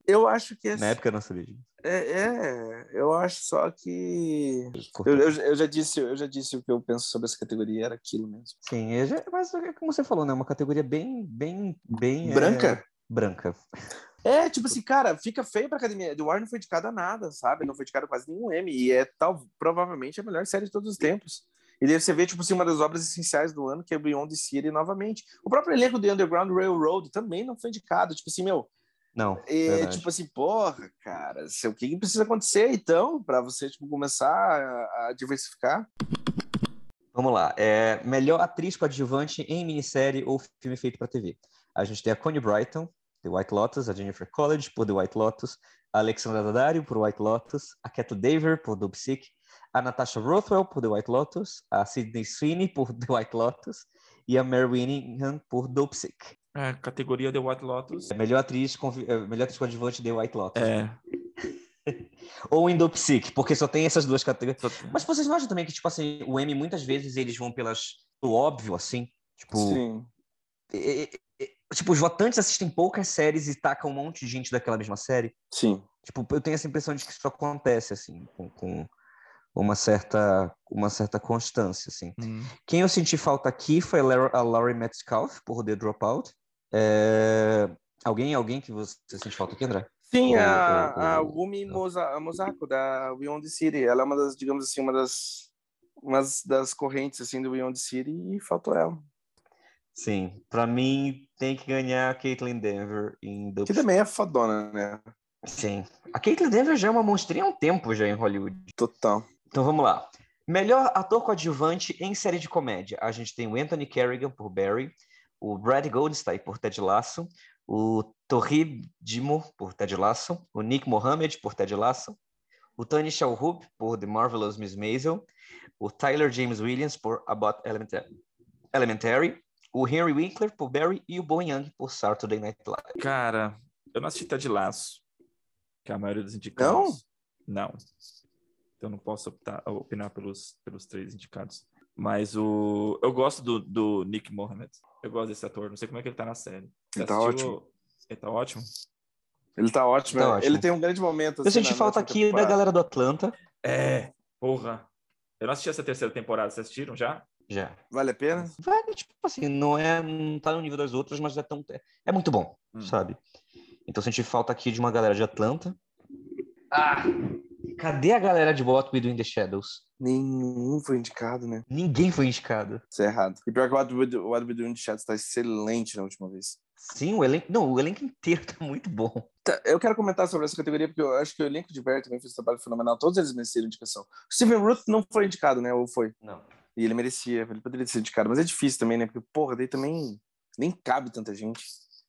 Eu acho que. Na época eu não sabia. É, é, eu acho só que. Eu, eu, eu, já disse, eu já disse o que eu penso sobre essa categoria, era aquilo mesmo. Sim, já, mas é como você falou, né? Uma categoria bem, bem, bem. Branca? É, branca. É, tipo assim, cara, fica feio pra academia. The War não foi indicado a nada, sabe? Não foi indicado quase nenhum M. E é tal, provavelmente a melhor série de todos os tempos. E daí você vê, tipo assim, uma das obras essenciais do ano, que é Beyond the City novamente. O próprio elenco do Underground Railroad também não foi indicado. Tipo assim, meu, não. E, tipo assim, porra, cara, o que precisa acontecer então para você tipo, começar a, a, diversificar? Vamos lá. É, melhor atriz coadjuvante em minissérie ou filme feito para TV. A gente tem a Connie Brighton, The White Lotus, a Jennifer College por The White Lotus, a Alexandra Daddario por White Lotus, a Kathleen Daver por Dubsic, a Natasha Rothwell por The White Lotus, a Sydney Sweeney por The White Lotus e a Mary Winningham por Dopesick. É, categoria The White Lotus. É, melhor atriz, é, melhor atriz coadjuvante The White Lotus. É. Ou Indopsic, porque só tem essas duas categorias. Mas vocês não acham também que, tipo assim, o M muitas vezes eles vão pelas o óbvio, assim? Tipo. Sim. É, é, tipo, os votantes assistem poucas séries e tacam um monte de gente daquela mesma série. Sim. Tipo, eu tenho essa impressão de que isso acontece, assim, com, com uma certa uma certa constância, assim. Hum. Quem eu senti falta aqui foi a Laurie Metcalf, por The Dropout. É... Alguém, alguém que você sente falta aqui, André? Sim, ou, a, ou, a Gumi Mosako, da Beyond City. Ela é uma das, digamos assim, uma das, uma das correntes assim, do Beyond City e faltou ela. Sim, para mim tem que ganhar a Caitlyn Denver em Que também é fodona, né? Sim. A Caitlyn Denver já é uma monstrinha há um tempo já em Hollywood. Total. Então vamos lá. Melhor ator coadjuvante em série de comédia. A gente tem o Anthony Kerrigan por Barry, o Brad Goldstein por Ted Lasso, o Torri Dimo por Ted Lasso, o Nick Mohammed por Ted Lasso, o Tony Shalhoub por The Marvelous Miss Maisel, o Tyler James Williams por About Elementary, o Henry Winkler por Barry e o Bo Young por Saturday Night Live. Cara, eu não assisti Ted Laço, que é a maioria dos indicados. Não? Não. Então não posso optar, opinar pelos, pelos três indicados. Mas o eu gosto do, do Nick Mohammed. Eu gosto desse ator. Não sei como é que ele tá na série. Você ele tá ótimo. Ele tá ótimo? Ele tá ótimo. Tá é. ótimo. Ele tem um grande momento. Assim, eu senti falta aqui temporada. da galera do Atlanta. É, porra. Eu não assisti essa terceira temporada. Vocês assistiram já? Já. Vale a pena? Vale, tipo assim, não é. Não tá no nível das outras, mas é tão. É muito bom, hum. sabe? Então senti falta aqui de uma galera de Atlanta. Ah! Cadê a galera de What We Do in the Shadows? Nenhum foi indicado, né? Ninguém foi indicado. Isso é errado. E pior que o What We Do, What We Do in the Shadows tá excelente na última vez. Sim, o elenco, não, o elenco inteiro tá muito bom. Tá, eu quero comentar sobre essa categoria porque eu acho que o elenco de Barry também fez um trabalho fenomenal. Todos eles mereceram indicação. O Steven Ruth não foi indicado, né? Ou foi? Não. E ele merecia, ele poderia ser indicado, mas é difícil também, né? Porque, porra, daí também nem cabe tanta gente.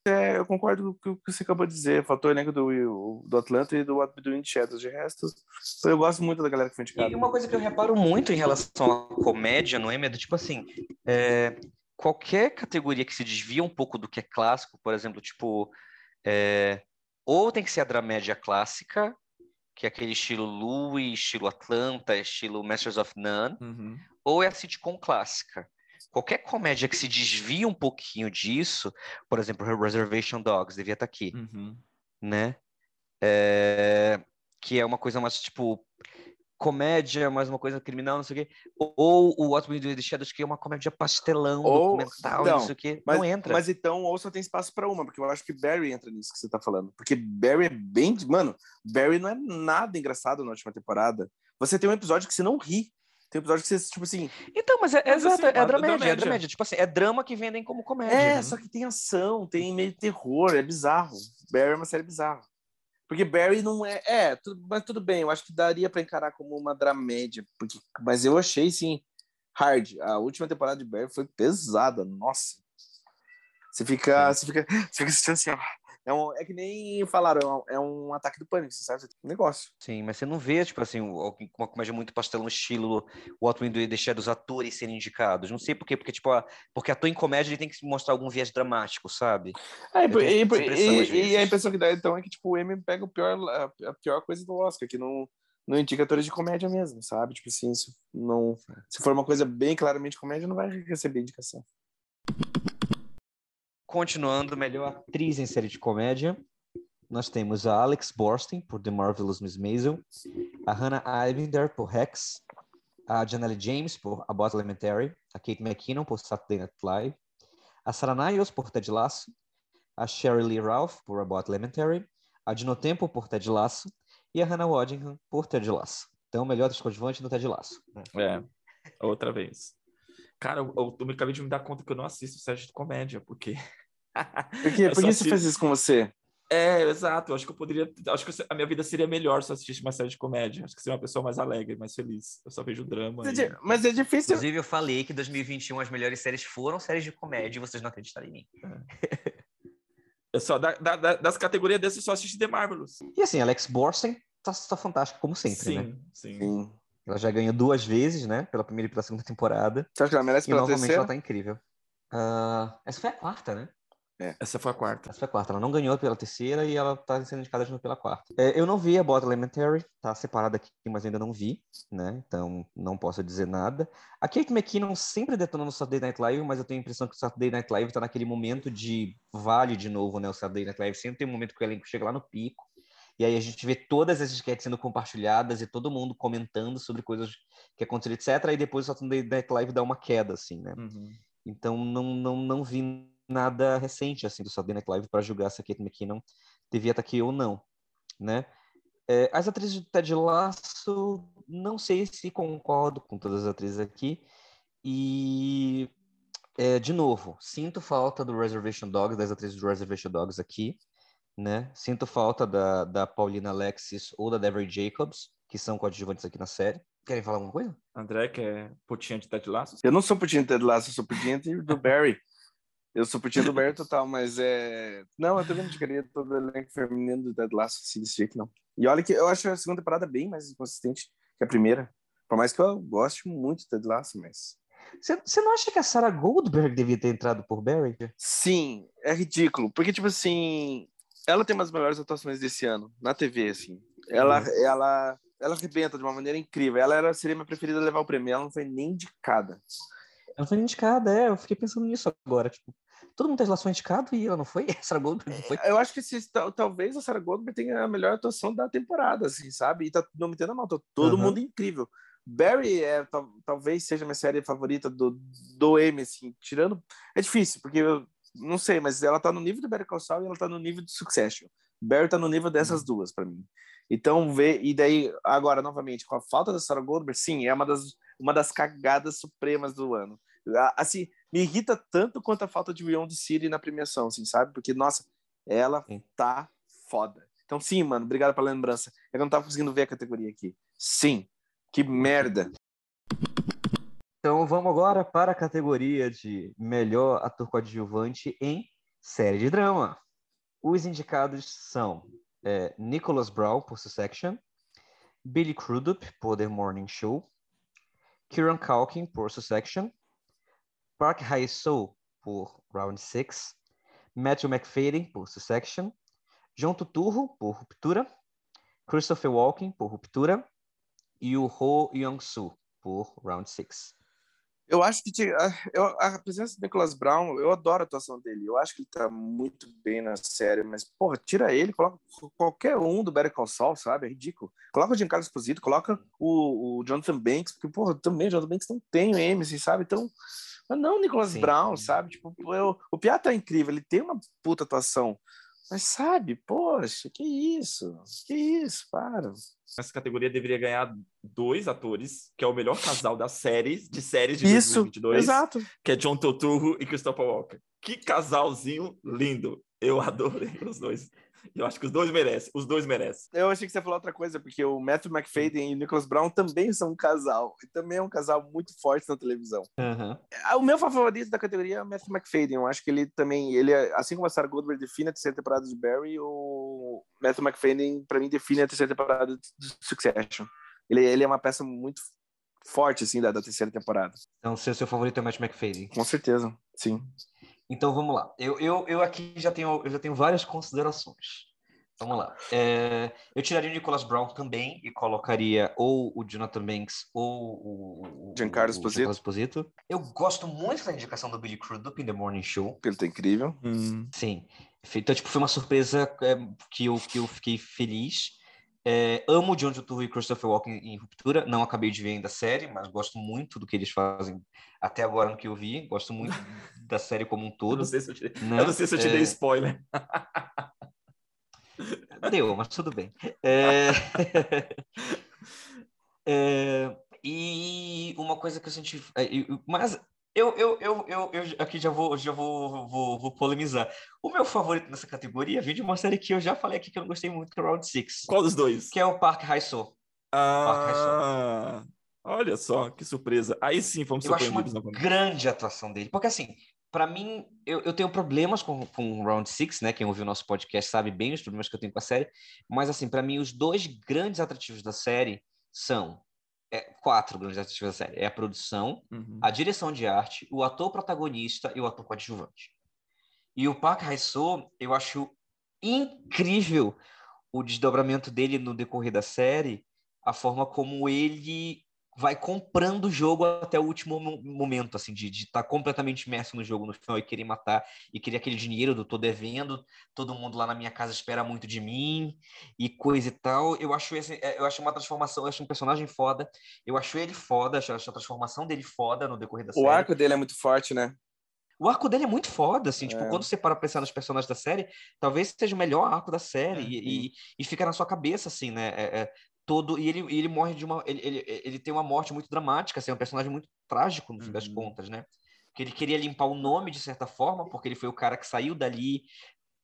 É, eu concordo com o que você acabou de dizer. Faltou o elenco do, do Atlanta e do What We Do in Shadows. De resto, eu gosto muito da galera que foi indicada. E uma coisa que eu reparo muito em relação à comédia no Emmy é tipo assim: é, qualquer categoria que se desvia um pouco do que é clássico, por exemplo, tipo, é, ou tem que ser a dramédia clássica, que é aquele estilo Louis, estilo Atlanta, estilo Masters of None, uhum. ou é a sitcom clássica qualquer comédia que se desvia um pouquinho disso, por exemplo, Reservation Dogs devia estar tá aqui, uhum. né? É, que é uma coisa mais tipo comédia, mais uma coisa criminal, não sei o quê. Ou o What We Do in the Shadows, que é uma comédia pastelão, ou, documental, não, sei o quê. Mas, não entra. Mas então, ou só tem espaço para uma, porque eu acho que Barry entra nisso que você tá falando. Porque Barry é bem. Mano, Barry não é nada engraçado na última temporada. Você tem um episódio que você não ri. Tem episódio que você, tipo assim. Então, mas é, mas, exato, assim, é, dramédia, é dramédia. Tipo assim, é drama que vendem como comédia. É, né? só que tem ação, tem meio terror, é bizarro. Barry é uma série bizarra. Porque Barry não é. É, tudo, mas tudo bem, eu acho que daria para encarar como uma dramédia. Porque, mas eu achei, sim, hard. A última temporada de Barry foi pesada, nossa. Você fica, você fica, você fica assistindo assim, ó. É, um, é que nem falaram, é um, é um ataque do pânico, você sabe? Um negócio. Sim, mas você não vê, tipo assim, uma comédia muito pastelão, estilo We Do deixar dos atores serem indicados. Não sei por quê, porque, tipo, a, porque ator em comédia ele tem que mostrar algum viés dramático, sabe? É, e, e, e, a impressão que dá, então, é que, tipo, o Emmy pega o pior, a, pior coisa do Oscar, que não, não indica atores de comédia mesmo, sabe? Tipo assim, se, não, se for uma coisa bem claramente comédia, não vai receber indicação. Continuando, melhor atriz em série de comédia, nós temos a Alex Borstein, por The Marvelous Miss Maisel, a Hannah Eibender, por Rex, a Janelle James, por About Elementary, a Kate McKinnon, por Saturday Night Live, a Sarah Niles, por Ted Lasso, a Sherry Lee Ralph, por About Elementary, a Dino Temple, por Ted Lasso, e a Hannah Waddingham, por Ted Lasso. Então, melhor coadjuvantes no Ted Lasso. É, outra vez. Cara, eu, eu, eu acabei de me dar conta que eu não assisto série de comédia, porque por, quê? Por que você faz isso com você? É, exato. Acho que eu poderia. Acho que a minha vida seria melhor se eu assistisse uma série de comédia. Acho que seria uma pessoa mais alegre, mais feliz. Eu só vejo drama. Mas, e... é, mas é difícil. Inclusive, eu falei que 2021 as melhores séries foram séries de comédia e vocês não acreditaram em mim. É. eu só, da, da, das categorias desse, eu só assisti The Marvelous. E assim, Alex Borstein tá, tá fantástico, como sempre, sim, né? Sim, sim. Ela já ganhou duas vezes, né? Pela primeira e pela segunda temporada. Você acha que ela merece pela e, novamente terceira? ela tá incrível. Uh, essa foi a quarta, né? É. Essa foi a quarta. Essa foi a quarta. Ela não ganhou pela terceira e ela tá sendo indicada de novo pela quarta. É, eu não vi a Bot Elementary, tá separada aqui, mas ainda não vi, né? Então não posso dizer nada. A Kate McKinnon sempre detona no Saturday Night Live, mas eu tenho a impressão que o Saturday Night Live tá naquele momento de vale de novo, né? O Saturday Night Live sempre tem um momento que o elenco chega lá no pico. E aí a gente vê todas as sketches sendo compartilhadas e todo mundo comentando sobre coisas que aconteceram, etc. E depois o Saturday Night Live dá uma queda, assim, né? Uhum. Então não, não, não vi nada recente assim do Saturday Night Live para julgar se a Kate McKinnon devia estar aqui ou não, né? É, as atrizes de Ted Lasso, não sei se concordo com todas as atrizes aqui e é, de novo, sinto falta do Reservation Dogs, das atrizes do Reservation Dogs aqui, né? Sinto falta da, da Paulina Alexis ou da Devery Jacobs, que são coadjuvantes aqui na série. Querem falar alguma coisa? André, que é putinha de Ted Lasso? Eu não sou putinha de Ted Lasso, eu sou putinha do Barry. Eu sou putinha do Barry total, mas é. Não, eu também não indicaria todo o elenco feminino do Lasso assim, desse jeito, não. E olha que eu acho a segunda temporada bem mais consistente que a primeira. Por mais que eu goste muito de Ted Lasso, mas... Você não acha que a Sarah Goldberg devia ter entrado por Barry? Sim, é ridículo. Porque, tipo assim, ela tem uma das melhores atuações desse ano, na TV, assim. Ela, uhum. ela, ela arrebenta de uma maneira incrível. Ela era, seria minha preferida levar o prêmio. Ela não foi nem indicada. Ela foi indicada, é. Eu fiquei pensando nisso agora. Tipo, todo mundo lá foi indicado e ela não foi? A Sarah Goldberg não foi? Eu acho que se, talvez a Sarah Goldberg tenha a melhor atuação da temporada, assim, sabe? E tá não me entenda mal, tá todo uhum. mundo incrível. Barry é talvez seja minha série favorita do, do M, assim, tirando. É difícil, porque eu não sei, mas ela tá no nível do Better Call Saul e ela tá no nível de Succession. Barry tá no nível dessas uhum. duas para mim. Então, vê, e daí, agora, novamente, com a falta da Sarah Goldberg, sim, é uma das, uma das cagadas supremas do ano. Assim, me irrita tanto quanto a falta de Beyond City na premiação, assim, sabe? Porque, nossa, ela sim. tá foda. Então, sim, mano, obrigado pela lembrança. Eu não tava conseguindo ver a categoria aqui. Sim, que merda. Então vamos agora para a categoria de melhor ator coadjuvante em série de drama. Os indicados são é, Nicholas Brown por Succession, Billy Crudup por The Morning Show, Kieran Culkin por Succession, Park Hae-soo por Round 6, Matthew McFadden por Succession, John Turturro por Ruptura, Christopher Walken por Ruptura e o Ho Young-soo por Round 6. Eu acho que eu, a presença do Nicholas Brown, eu adoro a atuação dele. Eu acho que ele tá muito bem na série, mas, porra, tira ele, coloca qualquer um do Better Call Saul, sabe? É ridículo. Coloca o Giancarlo Esposito, coloca o, o, Jonathan Banks, porque, porra, também o Jonathan Banks não tem o MC, sabe? Então, mas não o Nicholas Sim. Brown, sabe? Tipo, eu, o Piá tá incrível, ele tem uma puta atuação. Mas sabe, poxa, que isso? Que isso, para. Essa categoria deveria ganhar dois atores, que é o melhor casal da série, de séries de isso, 2022. Exato. Que é John Turturro e Christopher Walker. Que casalzinho lindo. Eu adorei os dois. Eu acho que os dois merecem. Os dois merecem. Eu achei que você ia falar outra coisa, porque o Matthew McFadden e o Nicholas Brown também são um casal. E também é um casal muito forte na televisão. Uhum. O meu favorito da categoria é o Matthew McFadden. Eu acho que ele também, ele, é, assim como a Sarah Goldberg define a terceira temporada de Barry, o Matthew McFadden, para mim, define a terceira temporada de Succession. Ele, ele é uma peça muito forte, assim, da, da terceira temporada. Então, seu, seu favorito é o Matthew McFadden? Com certeza, sim. Então vamos lá. Eu, eu, eu aqui já tenho, eu já tenho várias considerações. Vamos lá. É, eu tiraria o Nicholas Brown também e colocaria ou o Jonathan Banks ou o, Giancarlo Esposito. Esposito. Eu gosto muito da indicação do Billy Crudup em The Morning Show. Ele tá incrível. Hum. Sim. Então, tipo, foi uma surpresa é, que, eu, que eu fiquei feliz. É, amo John Turturro e Christopher Walken em Ruptura. Não acabei de ver ainda a série, mas gosto muito do que eles fazem até agora no que eu vi. Gosto muito da série como um todo. Eu não sei se eu te, né? eu se eu te é... dei spoiler. Deu, mas tudo bem. É... é... E uma coisa que eu senti. É, mas eu, eu, eu, eu, eu aqui já vou, já vou, vou, vou polemizar. O meu favorito nessa categoria vem de uma série que eu já falei aqui que eu não gostei muito, que é o Round 6. Qual dos dois? Que é o Park High Soul. Ah, olha só, que surpresa. Aí sim, fomos Eu acho uma grande atuação dele. Porque assim, para mim, eu, eu, tenho problemas com, com Round Six, né? Quem ouviu o nosso podcast sabe bem os problemas que eu tenho com a série. Mas, assim, para mim, os dois grandes atrativos da série são é, quatro grandes atrativos da série: é a produção, uhum. a direção de arte, o ator protagonista e o ator coadjuvante. E o Park Hae-soo, eu acho incrível o desdobramento dele no decorrer da série, a forma como ele vai comprando o jogo até o último momento, assim, de estar tá completamente imerso no jogo no final e querer matar e querer aquele dinheiro do tô devendo, todo mundo lá na minha casa espera muito de mim e coisa e tal. Eu acho esse, é, eu acho uma transformação, eu acho um personagem foda, eu acho ele foda, acho a transformação dele foda no decorrer da o série. O arco dele é muito forte, né? O arco dele é muito foda, assim, tipo, é. tipo, quando você para pensar nos personagens da série, talvez seja o melhor arco da série, é, e, e, e, fica na sua cabeça, assim, né? É, é todo e ele, ele morre de uma ele, ele, ele tem uma morte muito dramática assim, é um personagem muito trágico no fim uhum. das contas né que ele queria limpar o nome de certa forma porque ele foi o cara que saiu dali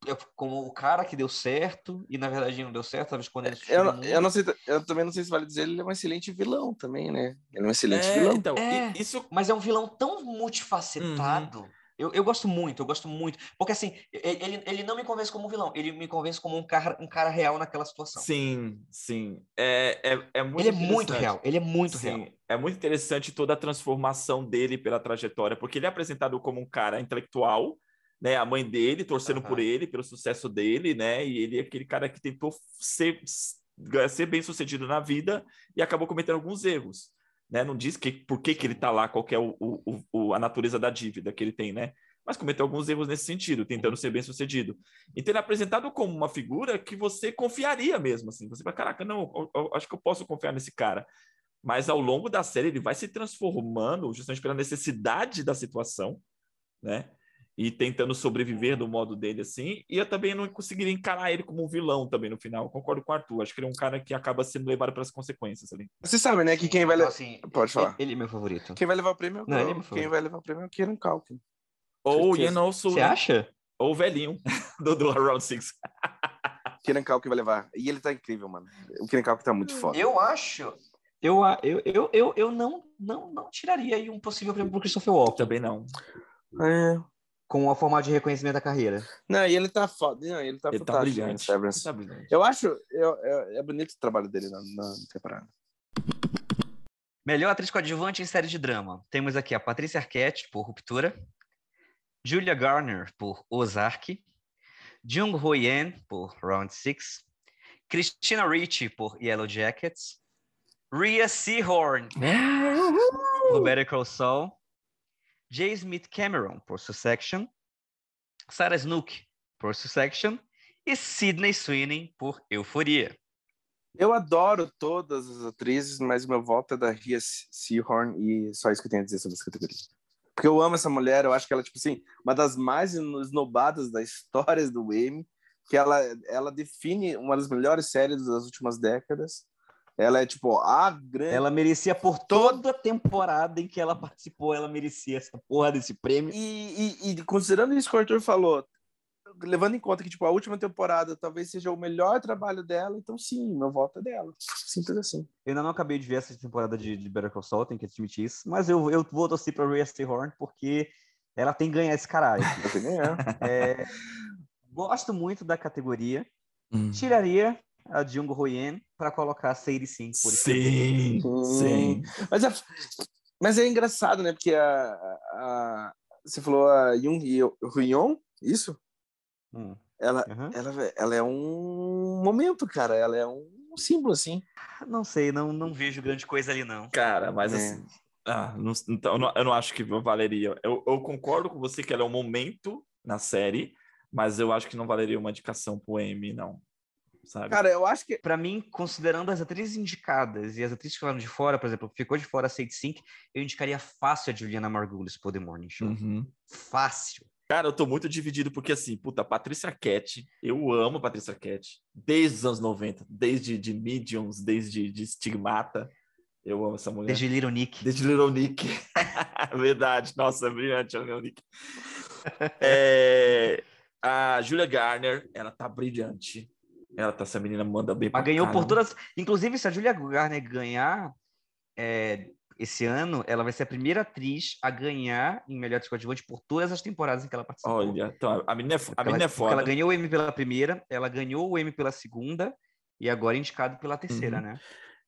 é, como o cara que deu certo e na verdade não deu certo talvez quando ele eu, eu não sei eu também não sei se vale dizer ele é um excelente vilão também né ele é um excelente é, vilão então é, isso mas é um vilão tão multifacetado uhum. Eu, eu gosto muito, eu gosto muito. Porque, assim, ele, ele não me convence como um vilão, ele me convence como um cara, um cara real naquela situação. Sim, sim. É, é, é muito ele é muito real, ele é muito sim, real. É muito interessante toda a transformação dele pela trajetória, porque ele é apresentado como um cara intelectual, né? A mãe dele torcendo uhum. por ele, pelo sucesso dele, né? E ele é aquele cara que tentou ser, ser bem sucedido na vida e acabou cometendo alguns erros né? Não diz que, por que, que ele está lá, qual é o, o, o, a natureza da dívida que ele tem, né? Mas cometeu alguns erros nesse sentido, tentando ser bem sucedido. Então ele é apresentado como uma figura que você confiaria mesmo, assim. Você vai, caraca, não, eu, eu, acho que eu posso confiar nesse cara. Mas ao longo da série ele vai se transformando justamente pela necessidade da situação, né? E tentando sobreviver do modo dele assim. E eu também não conseguiria encarar ele como um vilão também no final. Eu concordo com o Arthur. Acho que ele é um cara que acaba sendo levado pelas consequências ali. Você sabe, né, que quem vai levar. Assim, Pode falar. Ele é meu favorito. Quem vai levar o prêmio é o não, é Quem vai levar o prêmio é o Kieran Culkin. Ou Ian Você né? acha? Ou o velhinho do, do Round Six. Kieran Culkin vai levar. E ele tá incrível, mano. O Kieran Culkin tá muito foda. Eu acho. Eu, eu, eu, eu, eu não, não, não tiraria aí um possível prêmio pro Christopher Walken. Também não. É com a forma de reconhecimento da carreira. Não, e ele tá foda. Não, ele tá ele tá brilhante. Ele tá brilhante. Eu acho. Eu, eu, é bonito o trabalho dele na, na temporada. Melhor atriz coadjuvante em série de drama. Temos aqui a Patrícia Arquette, por Ruptura. Julia Garner, por Ozark. Jung Ho Yen, por Round Six. Christina Ricci, por Yellow Jackets. Rhea Seahorn, por Better Call Saul. J. Smith Cameron, por Succession, Sarah Snook, por Succession, e Sidney Sweeney, por Euforia. Eu adoro todas as atrizes, mas meu voto é da Ria Seahorn e só isso que eu tenho a dizer sobre essa categoria. Porque eu amo essa mulher, eu acho que ela, tipo assim, uma das mais esnobadas da história do Emmy, que ela, ela define uma das melhores séries das últimas décadas. Ela é tipo a grande. Ela merecia por toda a temporada em que ela participou, ela merecia essa porra desse prêmio. E, e, e considerando isso que o Arthur falou, levando em conta que tipo a última temporada talvez seja o melhor trabalho dela, então sim, meu voto é dela. Simples assim. Eu ainda não acabei de ver essa temporada de, de Better Call Saul, tenho que admitir isso, mas eu, eu vou torcer para Rhea Horn porque ela tem que ganhar esse caralho. Ela tem que ganhar. É, gosto muito da categoria. Hum. Tiraria a Jung Hoyen para colocar a Sadie Sink. Por sim, sim. Mas é, mas é engraçado, né? Porque a, a, você falou a Jung Hoyon, isso? Hum. Ela, uhum. ela, ela é um momento, cara. Ela é um símbolo, assim. Não sei, não, não vejo grande coisa ali, não. Cara, mas é. assim... Ah, não, então, eu não, eu não acho que valeria. Eu, eu concordo com você que ela é um momento na série, mas eu acho que não valeria uma indicação pro Emmy, não sabe? Cara, eu acho que. Para mim, considerando as atrizes indicadas e as atrizes que ficaram de fora, por exemplo, ficou de fora a Sadie Sink, eu indicaria fácil a Juliana Margulies por The Morning Show. Uhum. Fácil. Cara, eu tô muito dividido porque, assim, puta, Patrícia Cat, eu amo Patrícia Cat, desde os anos 90, desde de Mediums, desde de Stigmata. Eu amo essa mulher. Desde Little Nick. Desde Little Nick. Verdade. Nossa, é brilhante a Little Nick. É... A Julia Garner, ela tá brilhante. Ela tá, essa menina manda bem Mas ganhou por todas. Inclusive, se a Julia Garner ganhar é, esse ano, ela vai ser a primeira atriz a ganhar em melhor atriz coadjuvante por todas as temporadas em que ela participou. Olha, então, a menina é, a menina ela, é foda. Ela ganhou o Emmy pela primeira, ela ganhou o Emmy pela segunda e agora é indicado pela terceira, uhum. né?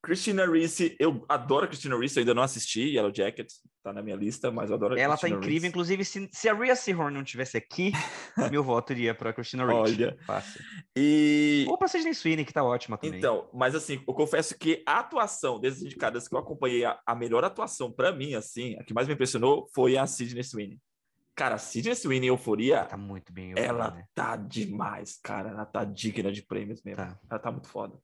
Christina Ricci, eu adoro a Christina Ricci, eu ainda não assisti Yellow Jacket, tá na minha lista, mas eu adoro a Ela tá Christina tá incrível, Ricci. inclusive se, se a Rhea Seahorn não tivesse aqui, meu voto iria para Christina Ricci. Olha. Fácil. E... Ou para Sidney Sweeney, que tá ótima também. Então, mas assim, eu confesso que a atuação desses indicadas que eu acompanhei, a, a melhor atuação para mim, assim, a que mais me impressionou foi a Sidney Sweeney. Cara, a Sidney Sweeney Euforia. Ela tá muito bem. ela né? tá demais, cara. Ela tá digna de prêmios mesmo. Tá. Ela tá muito foda.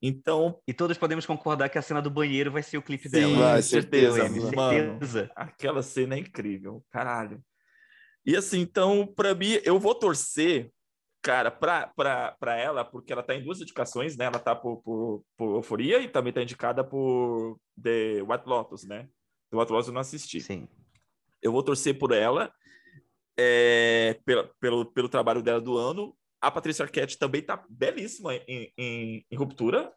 Então. E todos podemos concordar que a cena do banheiro vai ser o clipe sim, dela. Vai, certeza, mano. certeza. Aquela cena é incrível, caralho. E assim, então, para mim, eu vou torcer, cara, pra, pra, pra ela, porque ela tá em duas indicações, né? Ela tá por, por, por Euforia e também tá indicada por The White Lotus, né? The White Lotus eu não assisti. Sim. Eu vou torcer por ela, é, pelo, pelo, pelo trabalho dela do ano, a Patrícia Arquette também tá belíssima em, em, em, Ruptura,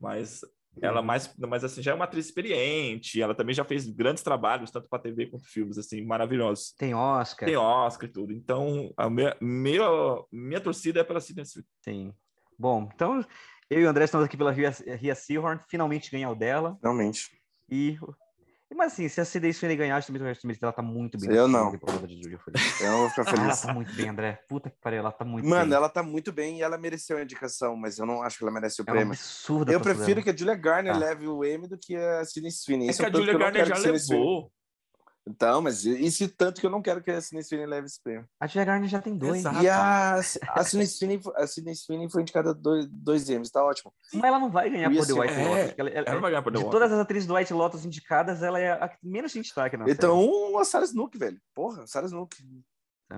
mas ela mais, mas assim, já é uma atriz experiente, ela também já fez grandes trabalhos, tanto para TV quanto filmes, assim, maravilhosos. Tem Oscar. Tem Oscar e tudo. Então, a minha, minha, minha torcida é pela Sidney. Sim. Bom, então eu e o André estamos aqui pela Ria, Ria Seahorn, finalmente ganhar o dela. Realmente. E mas assim, se a CD Sweeney ganhar, também o resto ela tá muito bem. Eu não. Eu não vou ficar feliz. ela tá muito bem, André. Puta que pariu, ela tá muito Mano, bem. ela tá muito bem e ela mereceu a indicação, mas eu não acho que ela merece o é prêmio. Absurda eu prefiro dela. que a Julia Garner ah. leve o Emmy do que a Sidney Sweeney. É que a Julia Garner já levou. Então, mas isso tanto que eu não quero que a Sidney Sweeney leve esse prêmio. A Julia Garner já tem dois. Exato. E a, a, Sidney Sweeney, a Sidney Sweeney foi indicada dois, dois Emmys, tá ótimo. Mas ela não vai ganhar por The White é, Lotus. Ela, ela, ela, não vai ganhar por The De todas as atrizes do White Lotus indicadas, ela é a que menos se destaca na Então, série. a Sarah Snook, velho. Porra, Sarah Snook. É.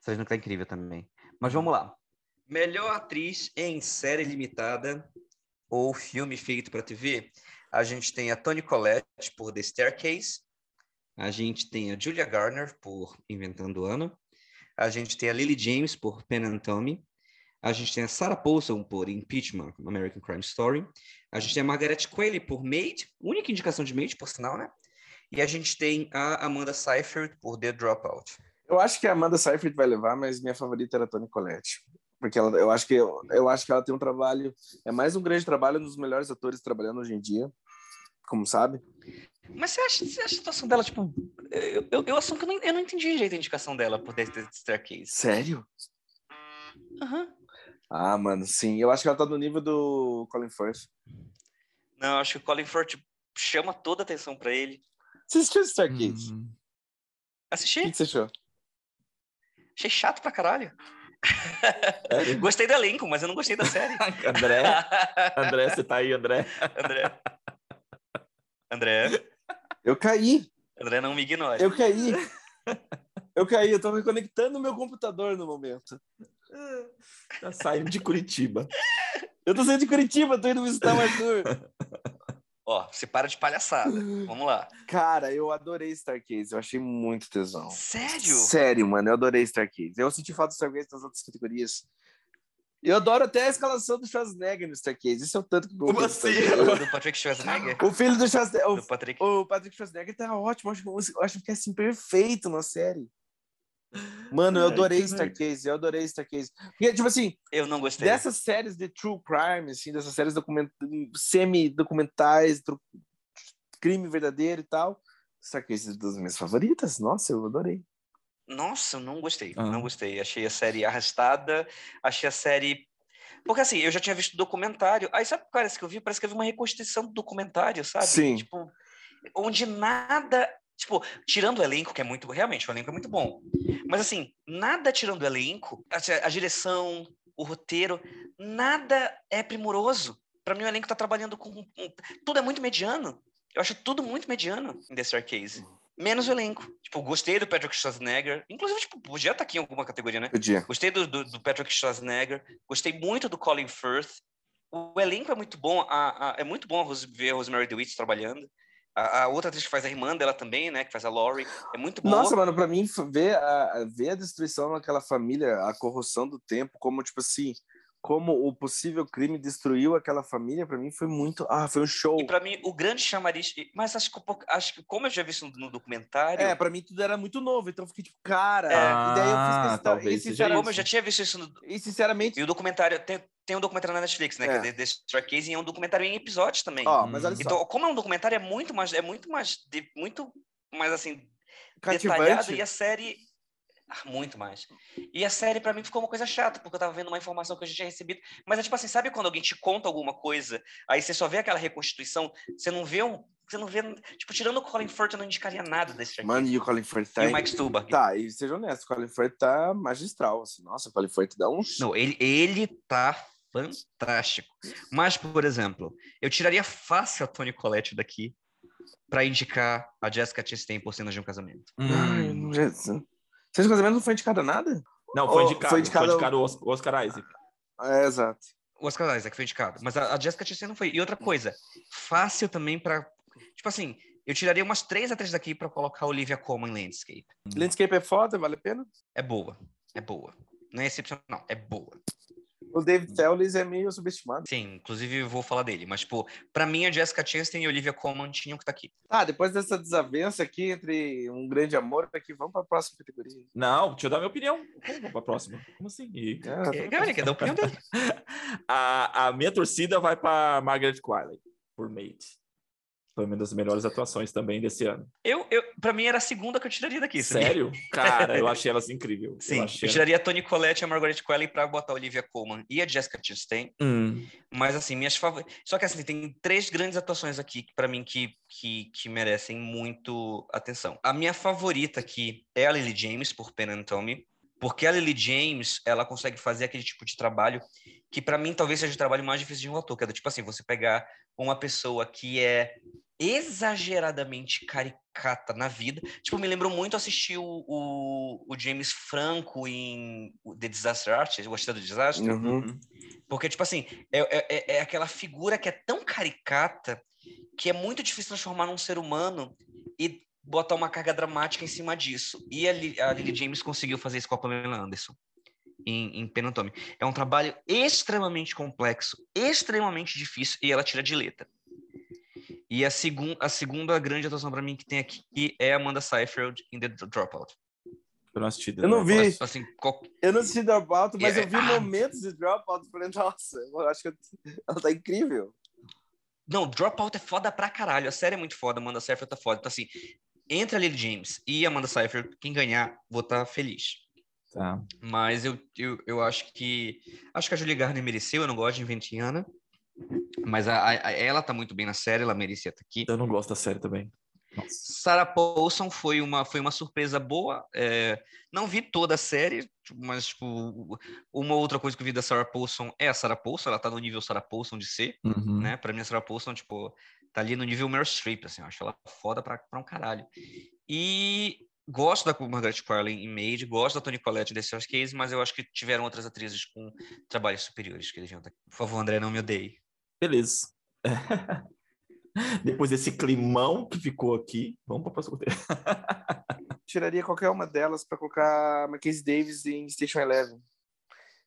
Sarah Snook tá incrível também. Mas vamos lá. Melhor atriz em série limitada ou filme feito para TV, a gente tem a Toni Collette por The Staircase, a gente tem a Julia Garner por Inventando Ano. A gente tem a Lily James por Pen and Tommy. A gente tem a Sarah Paulson por Impeachment, American Crime Story. A gente tem a Margaret Qualley por Maid, única indicação de Maid, por sinal, né? E a gente tem a Amanda Seyfried por The Dropout. Eu acho que a Amanda Seyfried vai levar, mas minha favorita era a Toni Collette. Porque ela, eu, acho que, eu, eu acho que ela tem um trabalho... É mais um grande trabalho, um dos melhores atores trabalhando hoje em dia, como sabe. Mas você acha, você acha a situação dela, tipo. Eu, eu, eu assumo que eu não, eu não entendi direito a indicação dela por The Staircase. Sério? Aham. Uhum. Ah, mano, sim. Eu acho que ela tá no nível do Colin Firth. Não, acho que o Colin Firth chama toda a atenção pra ele. Você assistiu Staircase? Hum. Assisti. O que você achou? Achei chato pra caralho. É. gostei do elenco, mas eu não gostei da série. André, André, você tá aí, André? André. André. Eu caí. André, não me ignore. Eu caí. Eu caí, eu tô reconectando o meu computador no momento. Tá saindo de Curitiba. Eu tô saindo de Curitiba, tô indo visitar o Arthur. Ó, você para de palhaçada. Vamos lá. Cara, eu adorei Starcase. Eu achei muito tesão. Sério? Sério, mano. Eu adorei Starcase. Eu senti falta do Starcase nas outras categorias. Eu adoro até a escalação do Schwarzenegger no Starcase. Isso é o tanto que eu Como assim? Do Patrick Schwarzenegger? O filho do Schwarzenegger. O, Patrick. o Patrick Schwarzenegger tá ótimo. Eu acho, eu acho que é assim perfeito na série. Mano, eu adorei Starcase, eu adorei Starcase. Porque, tipo assim, eu não gostei. Dessas séries de true crime, assim, dessas séries document... semi-documentais, crime verdadeiro e tal, Starcase é das minhas favoritas. Nossa, eu adorei. Nossa, não gostei, não gostei. Achei a série arrastada, achei a série. Porque assim, eu já tinha visto o documentário. Aí sabe o que parece que eu vi? Parece que eu vi uma reconstrução do documentário, sabe? Sim. Tipo, onde nada. Tipo, tirando o elenco, que é muito. Realmente, o elenco é muito bom. Mas assim, nada tirando o elenco, a, a direção, o roteiro, nada é primoroso. Para mim, o elenco tá trabalhando com. Tudo é muito mediano. Eu acho tudo muito mediano em The Case menos o elenco. Tipo, gostei do Patrick Schwarzenegger. Inclusive, tipo, podia estar tá aqui em alguma categoria, né? Podia. Gostei do, do, do, Patrick Schwarzenegger. Gostei muito do Colin Firth. O elenco é muito bom. A, a, é muito bom ver a Rosemary DeWitt trabalhando. A, a, outra atriz que faz a irmã dela também, né? Que faz a Laurie. É muito bom. Nossa, mano, pra mim, ver a, ver a destruição daquela família, a corrupção do tempo, como, tipo assim como o possível crime destruiu aquela família, para mim foi muito. Ah, foi um show. E para mim, o grande chamariz. Mas acho que, acho que, como eu já vi isso no, documentário. É, para mim tudo era muito novo, então eu fiquei tipo, cara. É. E daí eu fiz ah, questão. Talvez e, sinceramente, como eu já tinha visto isso no. E sinceramente. E o documentário. Tem, tem um documentário na Netflix, né? É. Que é The Strike Case, e é um documentário em episódios também. Ó, oh, mas olha só. Então, como é um documentário, é muito mais. É muito mais. De, muito mais assim. Cativante. Detalhado, e a série muito mais. E a série, para mim, ficou uma coisa chata, porque eu tava vendo uma informação que eu já tinha recebido. Mas é tipo assim, sabe quando alguém te conta alguma coisa, aí você só vê aquela reconstituição, você não vê um. Você não vê. Tipo, tirando o Colin Firth, eu não indicaria nada desse aqui. Mano, e o Colin Firth tá. E o Mike Stuhlbarg. Tá, e seja honesto, o Colin Firth tá magistral. Assim. Nossa, o Colin Firth dá um. Não, ele, ele tá fantástico. Mas, por exemplo, eu tiraria fácil a Tony Collette daqui para indicar a Jessica Chastain por cenas de um casamento. Hum. Ai, Jesus. Seis Casamentos não foi indicado a nada? Não, foi indicado. Foi indicado, foi indicado o Oscar Isaac. É, exato. O Oscar Isaac foi indicado. Mas a, a Jessica Chastain não foi. E outra coisa, fácil também para Tipo assim, eu tiraria umas três atrizes daqui para colocar a Olivia Colman em Landscape. Landscape é foda, vale a pena? É boa. É boa. Não é excepcional, é boa. O David Thewlis é meio subestimado. Sim, inclusive vou falar dele. Mas, tipo, pra mim, a Jessica Chastain e Olivia Colman tinham que estar tá aqui. Ah, depois dessa desavença aqui entre um grande amor, aqui, vamos pra próxima categoria. Não, deixa eu dar minha opinião. vamos pra próxima? Como assim? E... É, Gabriel, quer dar a opinião dele? a, a minha torcida vai pra Margaret Qualley, por Mate. Foi uma das melhores atuações também desse ano. Eu, eu, pra mim, era a segunda que eu tiraria daqui. Sério? Cara, eu achei elas incrível. Sim, eu, eu tiraria a Toni Collette e a Margaret Qualley pra botar a Olivia Colman e a Jessica Chastain. Hum. Mas, assim, minhas favoritas... Só que, assim, tem três grandes atuações aqui, para mim, que, que, que merecem muito atenção. A minha favorita aqui é a Lily James, por Pen and Tommy. Porque a Lily James, ela consegue fazer aquele tipo de trabalho que, para mim, talvez seja o trabalho mais difícil de um ator, que é do tipo assim, você pegar uma pessoa que é exageradamente caricata na vida. Tipo, me lembrou muito assistir o, o, o James Franco em The Disaster Artist, Gostei do Desastre. Uhum. Porque, tipo assim, é, é, é, é aquela figura que é tão caricata que é muito difícil transformar num ser humano e botar uma carga dramática em cima disso. E a, a Lily James conseguiu fazer isso com a Pamela Anderson em, em Penantome. É um trabalho extremamente complexo, extremamente difícil, e ela tira de letra. E a, segun, a segunda grande atuação para mim que tem aqui é Amanda Seyfried em The Dropout. Eu não assisti. Eu não vi. Assim, qual... Eu não assisti Dropout, mas é... eu vi ah. momentos de Dropout. Falei, nossa, eu acho que ela tá incrível. Não, Dropout é foda pra caralho. A série é muito foda, Amanda Seyfried tá foda. Então, assim, entre a Lily James e Amanda Seyfried, quem ganhar, vou estar tá feliz. Tá. Mas eu, eu, eu acho que... Acho que a Julie Garner mereceu. Eu não gosto de Inventiana. Mas a, a, ela tá muito bem na série, ela merecia estar aqui. Eu não gosto da série também. Sarah Paulson foi uma, foi uma surpresa boa. É, não vi toda a série, mas tipo, uma outra coisa que eu vi da Sarah Paulson é a Sarah Paulson. Ela tá no nível Sarah Paulson de ser, uhum. né? Pra mim, a Sarah Paulson, tipo, tá ali no nível Meryl Streep, assim. Eu acho ela foda pra, pra um caralho. E gosto da Margaret Qualley em Maid, gosto da Toni Collette desse Case, mas eu acho que tiveram outras atrizes com trabalhos superiores que deviam estar. Por favor, André, não me odeie. Beleza. Depois desse climão que ficou aqui, vamos para a próxima Tiraria qualquer uma delas para colocar Mackenzie Davis em Station Eleven.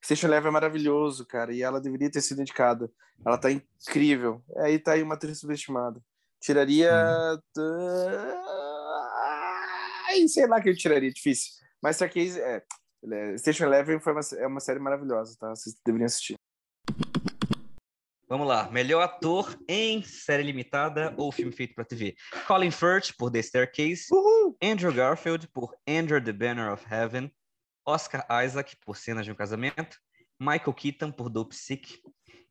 Station Eleven é maravilhoso, cara, e ela deveria ter sido indicada. Ela tá incrível. Aí tá aí uma atriz subestimada. Tiraria. Hum. Ai, sei lá que eu tiraria, difícil. Mas Starcase, é, é. Station Eleven foi uma, é uma série maravilhosa, tá? Vocês deveriam assistir. Vamos lá. Melhor ator em série limitada ou filme feito para TV. Colin Firth, por The Staircase. Uhul. Andrew Garfield, por Enter the Banner of Heaven. Oscar Isaac, por Cenas de um Casamento. Michael Keaton, por Dope Sick.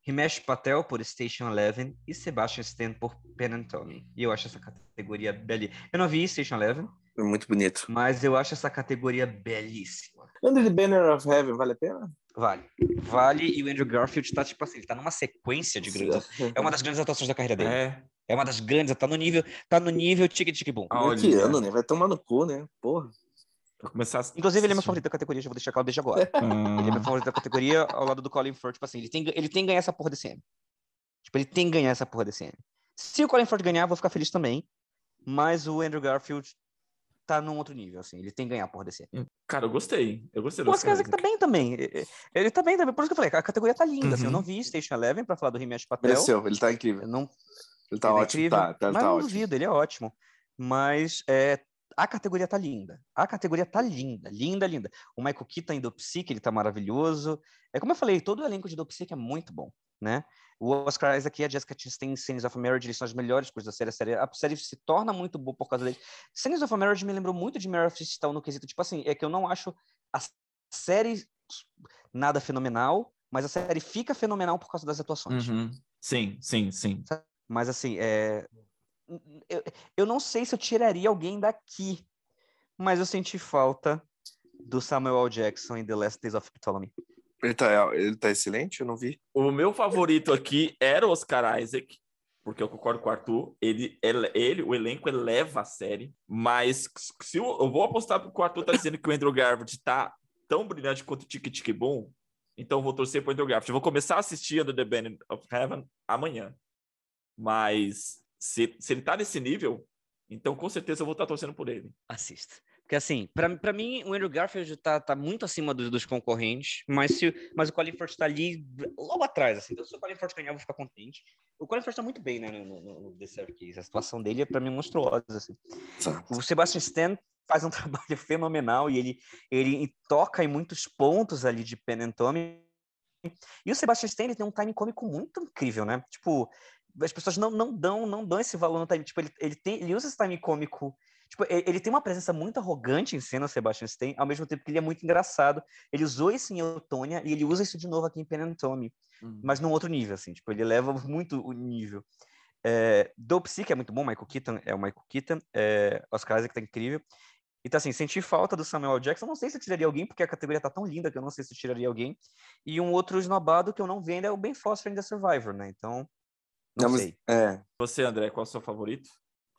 Himesh Patel, por Station Eleven. E Sebastian Stan, por Pen and Tommy. E eu acho essa categoria belíssima. Eu não vi Station Eleven. É muito bonito. Mas eu acho essa categoria belíssima. Under the Banner of Heaven, vale a pena? Vale. Vale, e o Andrew Garfield tá, tipo assim, ele tá numa sequência de grandes. É uma das grandes atuações da carreira dele. É. É uma das grandes, tá no nível, tá no nível tique tique bom. Ah, que ano, né? Vai tomar no cu, né? Porra. Começar a... Inclusive, ele é meu favorito da categoria, já vou deixar claro desde agora. Hum. Ele é meu favorito da categoria ao lado do Colin Firth. Tipo assim, ele tem, ele tem que ganhar essa porra desse ano. Tipo, ele tem que ganhar essa porra desse ano. Se o Colin Firth ganhar, eu vou ficar feliz também. Mas o Andrew Garfield tá num outro nível, assim. Ele tem que ganhar porra desse ano. Cara, eu gostei. Eu gostei do Oscar Isaac tá bem também. Ele tá bem também. Por isso que eu falei, a categoria tá linda, uhum. assim. Eu não uhum. vi Station Eleven pra falar do Himesh Patel. Mereceu, ele tá incrível. não... Ele tá ele é ótimo, é tá, tá, Mas tá não ótimo. duvido, ele é ótimo. Mas é, a categoria tá linda. A categoria tá linda, linda, linda. O Michael Keaton em Dopsic, ele tá maravilhoso. É como eu falei, todo o elenco de Dopsic é muito bom, né? O Oscar Isaac e a Jessica Chastain em Scenes of Marriage, eles são as melhores coisas da série. A série, a série se torna muito boa por causa dele. Scenes of Marriage me lembrou muito de Mare of Easttown no quesito, tipo assim, é que eu não acho a série nada fenomenal, mas a série fica fenomenal por causa das atuações. Uhum. Sim, sim, sim. Mas assim, é... eu, eu não sei se eu tiraria alguém daqui, mas eu senti falta do Samuel L. Jackson em The Last Days of Ptolemy. Ele tá, ele tá excelente? Eu não vi. O meu favorito aqui era o Oscar Isaac, porque eu concordo com o Arthur. Ele, ele, ele o elenco eleva a série, mas se eu, eu vou apostar porque o Arthur tá dizendo que o Andrew Garfield tá tão brilhante quanto o Tic Tic Boom, então eu vou torcer pro Andrew Garfield. Eu vou começar a assistir Under the Banner of Heaven amanhã. Mas se, se ele tá nesse nível, então com certeza eu vou estar tá torcendo por ele. Assista. Porque, assim, para mim, o Andrew Garfield tá, tá muito acima dos, dos concorrentes, mas, se, mas o Colin Firth tá ali logo atrás, assim. Então, se o Colin Firth ganhar, eu vou ficar contente. O Colin Firth tá muito bem, né, no, no, no The Case. A situação dele é, para mim, monstruosa, assim. O Sebastian Stan faz um trabalho fenomenal e ele, ele toca em muitos pontos ali de Pen and Tommy. E o Sebastian Stan tem um time cômico muito incrível, né? Tipo, as pessoas não, não dão não dão esse valor no time. Tipo, ele, ele, tem, ele usa esse time cômico Tipo, ele tem uma presença muito arrogante em cena, Sebastian Stan, ao mesmo tempo que ele é muito engraçado. Ele usou isso em Eutônia e ele usa isso de novo aqui em Pen uhum. mas num outro nível, assim. Tipo, ele eleva muito o nível. É, Dope Sick é muito bom, Michael Keaton é o Michael Keaton, é, Oscar Isaac tá incrível. Então, assim, senti falta do Samuel Jackson. Não sei se eu tiraria alguém, porque a categoria tá tão linda que eu não sei se eu tiraria alguém. E um outro esnobado que eu não vendo é o Ben Foster em The Survivor, né? Então, não, não sei. Mas, é. Você, André, qual é o seu favorito?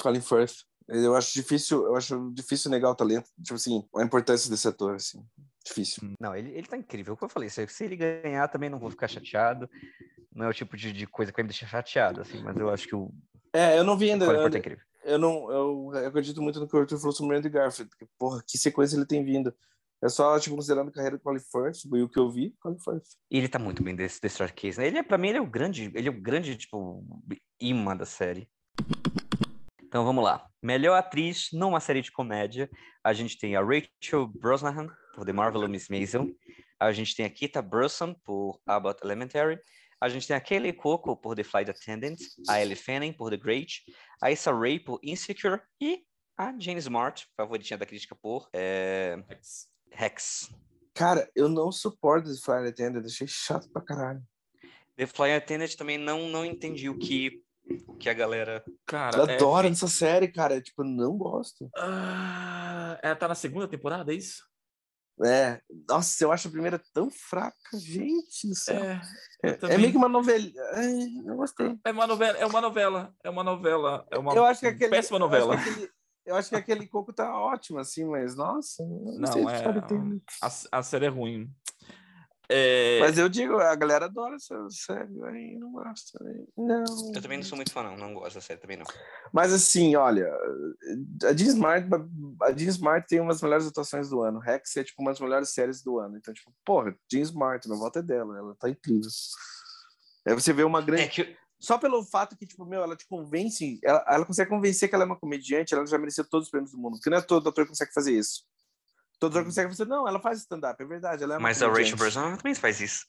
Colin Firth. Eu acho difícil, eu acho difícil negar o talento, tipo assim, a importância desse ator, assim. Difícil. Hum. Não, ele, ele tá incrível. Como eu falei, se, se ele ganhar também não vou ficar chateado. Não é o tipo de, de coisa que vai me deixar chateado, assim, mas eu acho que o. É, eu não vi ainda. Eu, é eu não, eu, eu, acredito muito no que o Arthur falou sobre o Randy Garfield, porque, porra, que sequência ele tem vindo. É só, tipo, considerando a carreira do Colin Firth, e o que eu vi, Colin Firth. Ele tá muito bem desse, desse Case, né? Ele é, pra mim, ele é o grande, ele é o grande, tipo, imã da série. Então vamos lá. Melhor atriz numa série de comédia. A gente tem a Rachel Brosnahan, por The Marvelous Miss Maisel. A gente tem a Kita Burson, por Abbott Elementary. A gente tem a Kaylee Coco, por The Flight Attendant. A Ellie Fanning, por The Great. A Issa Rae, por Insecure. E a Jane Smart, favoritinha da crítica, por é... Rex. Rex. Cara, eu não suporto The Flight Attendant. Achei chato pra caralho. The Flight Attendant também não, não entendi o que que a galera. Cara, eu é... adoro essa série, cara. Tipo, não gosto. Ah, ela tá na segunda temporada, é isso? É, nossa, eu acho a primeira tão fraca, gente do céu. É, é, é meio que uma novela. É, não gostei. É uma novela, é uma novela, é uma novela, é uma eu acho que aquele, péssima novela. Eu acho, aquele, eu acho que aquele coco tá ótimo, assim, mas nossa, não, não sei é, a, a série é ruim. É... Mas eu digo, a galera adora essa série, aí não gosta. Não. Eu também não sou muito fã, não. Não gosto da série também, não. Mas assim, olha, a Jean Smart, a Jean Smart tem umas melhores atuações do ano. Rex é tipo umas melhores séries do ano. Então, tipo, porra, Jean Smart, meu voto é dela, ela tá incrível. Aí você vê uma grande. É que... Só pelo fato que, tipo, meu, ela te convence, ela, ela consegue convencer que ela é uma comediante, ela já mereceu todos os prêmios do mundo. Porque não é todo ator que consegue fazer isso. Todos uhum. conseguem fazer, não, ela faz stand-up, é verdade. Ela é mas a Rachel Brosnahan também faz isso.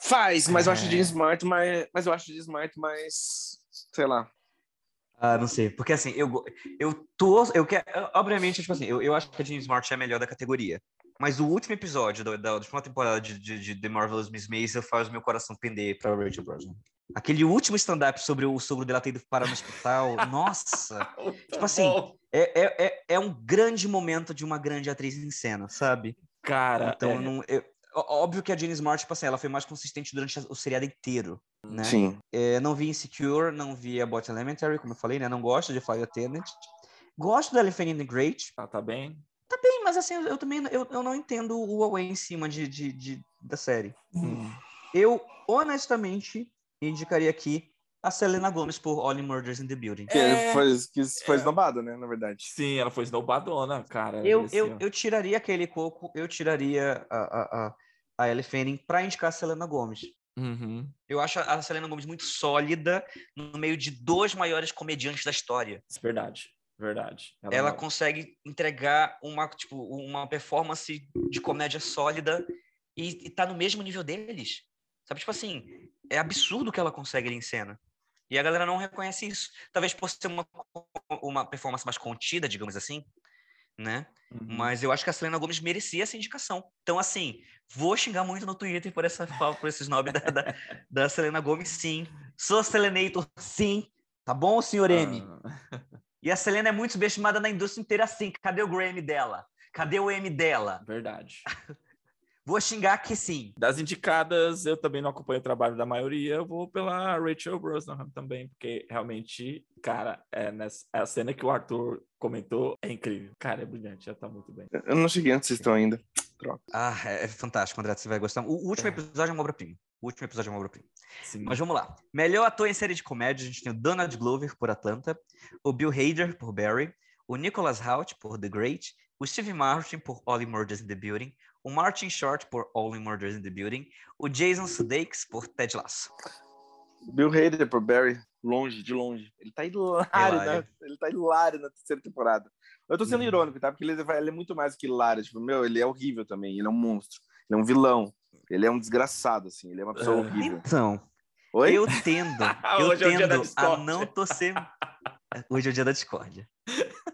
Faz, mas é. eu acho de Smart mais. Mas eu acho de Smart mais. Sei lá. Ah, não sei, porque assim, eu, eu tô. Eu quero, obviamente, tipo assim, eu, eu acho que a Jean Smart é a melhor da categoria. Mas o último episódio da, da última temporada de, de, de The Marvelous Miss Maisel faz meu coração pender pra Rachel Brosnahan. Aquele último stand-up sobre o sobre dela ter ido parar no hospital, nossa! tipo assim, é, é, é, é, um grande momento de uma grande atriz em cena, sabe? Cara, então é... não, eu, óbvio que a Jane Smart, tipo assim, ela foi mais consistente durante o seriado inteiro, né? Sim. É, não vi Insecure, não vi a Bot Elementary, como eu falei, né? Não gosto de Flight Attendant. Gosto da Elephant in the Great. Ah, tá bem. Tá bem, mas assim, eu também eu, eu não entendo o away em cima de, de, de da série. Hum. Eu, honestamente, indicaria aqui a Selena Gomez por Only Murders in the Building. Que é, foi, que foi é, esnobada, né, na verdade. Sim, ela foi esnobadona, cara. Eu, eu, eu tiraria aquele coco, eu tiraria a, a, a, a Ellie Fanning pra indicar a Selena Gomez. Uhum. Eu acho a Selena Gomez muito sólida no meio de dois maiores comediantes da história. Verdade, verdade. Ela, ela consegue entregar uma, tipo, uma performance de comédia sólida e, e tá no mesmo nível deles. Sabe, tipo assim, é absurdo que ela consegue ali em cena. E a galera não reconhece isso. Talvez por ser uma, uma performance mais contida, digamos assim, né? Uhum. Mas eu acho que a Selena Gomes merecia essa indicação. Então, assim, vou xingar muito no Twitter por, essa, por esses nomes da, da, da, Selena Gomes, sim. Sou Selenator, sim. Tá bom, senhor M? Ah. E a Selena é muito subestimada na indústria inteira, assim. Cadê o Grammy dela? Cadê o M dela? Verdade. Vou xingar que sim. Das indicadas, eu também não acompanho o trabalho da maioria, eu vou pela Rachel Brosnahan também, porque realmente, cara, é nessa, a cena que o Arthur comentou é incrível. Cara, é brilhante, já tá muito bem. Eu não cheguei antes, vocês estão ainda. Troca. Ah, é, é fantástico, André, você vai gostar. O, último é. episódio é uma obra-prima. O último episódio é uma obra-prima. Mas vamos lá. Melhor ator em série de comédia, a gente tem o Donald Glover por Atlanta, o Bill Hader por Barry, o Nicholas Hoult por The Great o Steve Martin por Only Murders in the Building, o Martin Short por Only Murders in the Building, o Jason Sudeikis por Ted Lasso. Bill Hader por Barry, longe, de longe. Ele tá hilário, hilário. Né? ele tá hilário na terceira temporada. Eu tô sendo uhum. irônico, tá? Porque ele, ele, é muito mais que hilário. Tipo, meu, ele é horrível também. Ele é um monstro. Ele é um vilão. Ele é um desgraçado, assim. Ele é uma pessoa uhum. horrível. Então, Oi? eu tendo, eu Hoje tendo é a não torcer... Hoje é o dia da discórdia.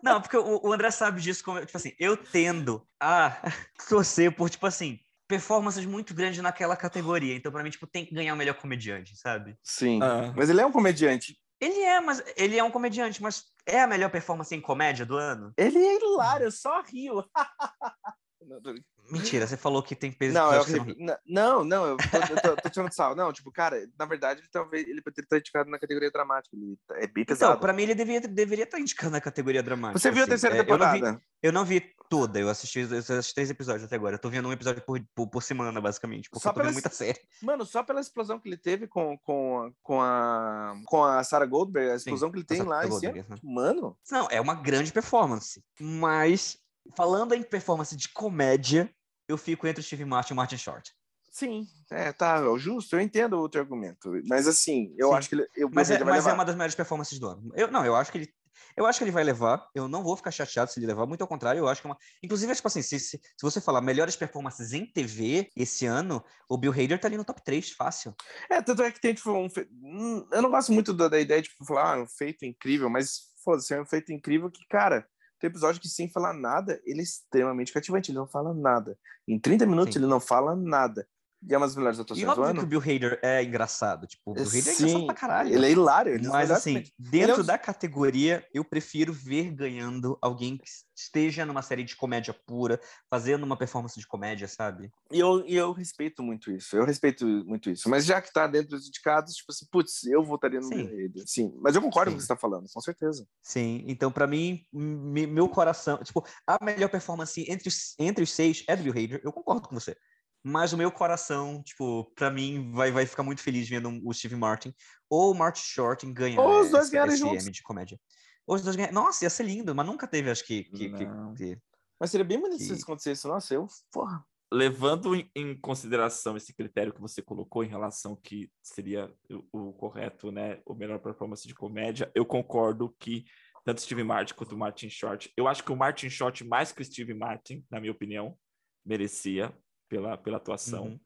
Não, porque o, o André sabe disso, como, tipo assim, eu tendo a torcer por, tipo assim, performances muito grandes naquela categoria. Então, para mim, tipo, tem que ganhar o melhor comediante, sabe? Sim. Ah. Mas ele é um comediante. Ele é, mas ele é um comediante, mas é a melhor performance em comédia do ano? Ele é hilário, eu só rio. Mentira, você falou que tem peso. Não, eu, não, não, não, eu tô, eu tô, tô tirando sal. Não, tipo, cara, na verdade, ele talvez ele poderia estar indicado na categoria dramática. Ele tá, é bem então, pesado. Então, pra mim, ele deveria, deveria estar indicado na categoria dramática. Você viu assim. a terceira temporada? É, eu, não vi, eu não vi toda, eu assisti os três episódios até agora. Eu tô vendo um episódio por, por, por semana, basicamente, porque só eu tô vendo muita série. Mano, só pela explosão que ele teve com, com, com a, com a Sarah Goldberg, a explosão Sim, que ele tem lá. Goldberg, né? Mano. Não, é uma grande performance. Mas, falando em performance de comédia, eu fico entre o Steve Martin e o Martin Short. Sim, é, tá, é justo, eu entendo o teu argumento. Mas assim, eu Sim. acho que ele. Eu, mas é, mas é uma das melhores performances do ano. Eu, não, eu acho que ele. Eu acho que ele vai levar. Eu não vou ficar chateado se ele levar, muito ao contrário, eu acho que é uma. Inclusive, tipo assim, se, se, se você falar melhores performances em TV esse ano, o Bill Hader tá ali no top 3, fácil. É, tanto é que tem, tipo, um. Hum, eu não gosto muito da, da ideia de tipo, falar, ah, um feito incrível, mas foda-se, é um feito incrível que, cara, tem episódio que, sem falar nada, ele é extremamente cativante. Ele não fala nada. Em 30 minutos, Sim. ele não fala nada. E é uma das melhores atuações e óbvio do ano. que o Bill Hader é engraçado. Tipo, o Bill Hader é Sim, é engraçado pra caralho. Ele é hilário. Ele Mas, assim, dentro é... da categoria, eu prefiro ver ganhando alguém que esteja numa série de comédia pura, fazendo uma performance de comédia, sabe? E eu, e eu respeito muito isso. Eu respeito muito isso. Mas já que tá dentro dos indicados, tipo assim, putz, eu votaria no Sim. Bill Hader. Sim. Mas eu concordo Sim. com o que você tá falando, com certeza. Sim. Então, para mim, meu coração... Tipo, a melhor performance entre, entre os seis é do Bill Hader. Eu concordo com você. Mas o meu coração, tipo, pra mim, vai, vai ficar muito feliz vendo o Steve Martin ou o Martin Short ganhar Ou os dois ganharem juntos. de comédia. Ou os dois ganharem. Nossa, ia ser lindo, mas nunca teve, acho que. que, que, que... Mas seria bem bonito que... se isso acontecesse. Nossa, eu. Porra. Levando em consideração esse critério que você colocou em relação que seria o, o correto, né, o melhor performance de comédia, eu concordo que tanto Steve Martin quanto o Martin Short, eu acho que o Martin Short mais que o Steve Martin, na minha opinião, merecia pela, pela atuação. Uhum.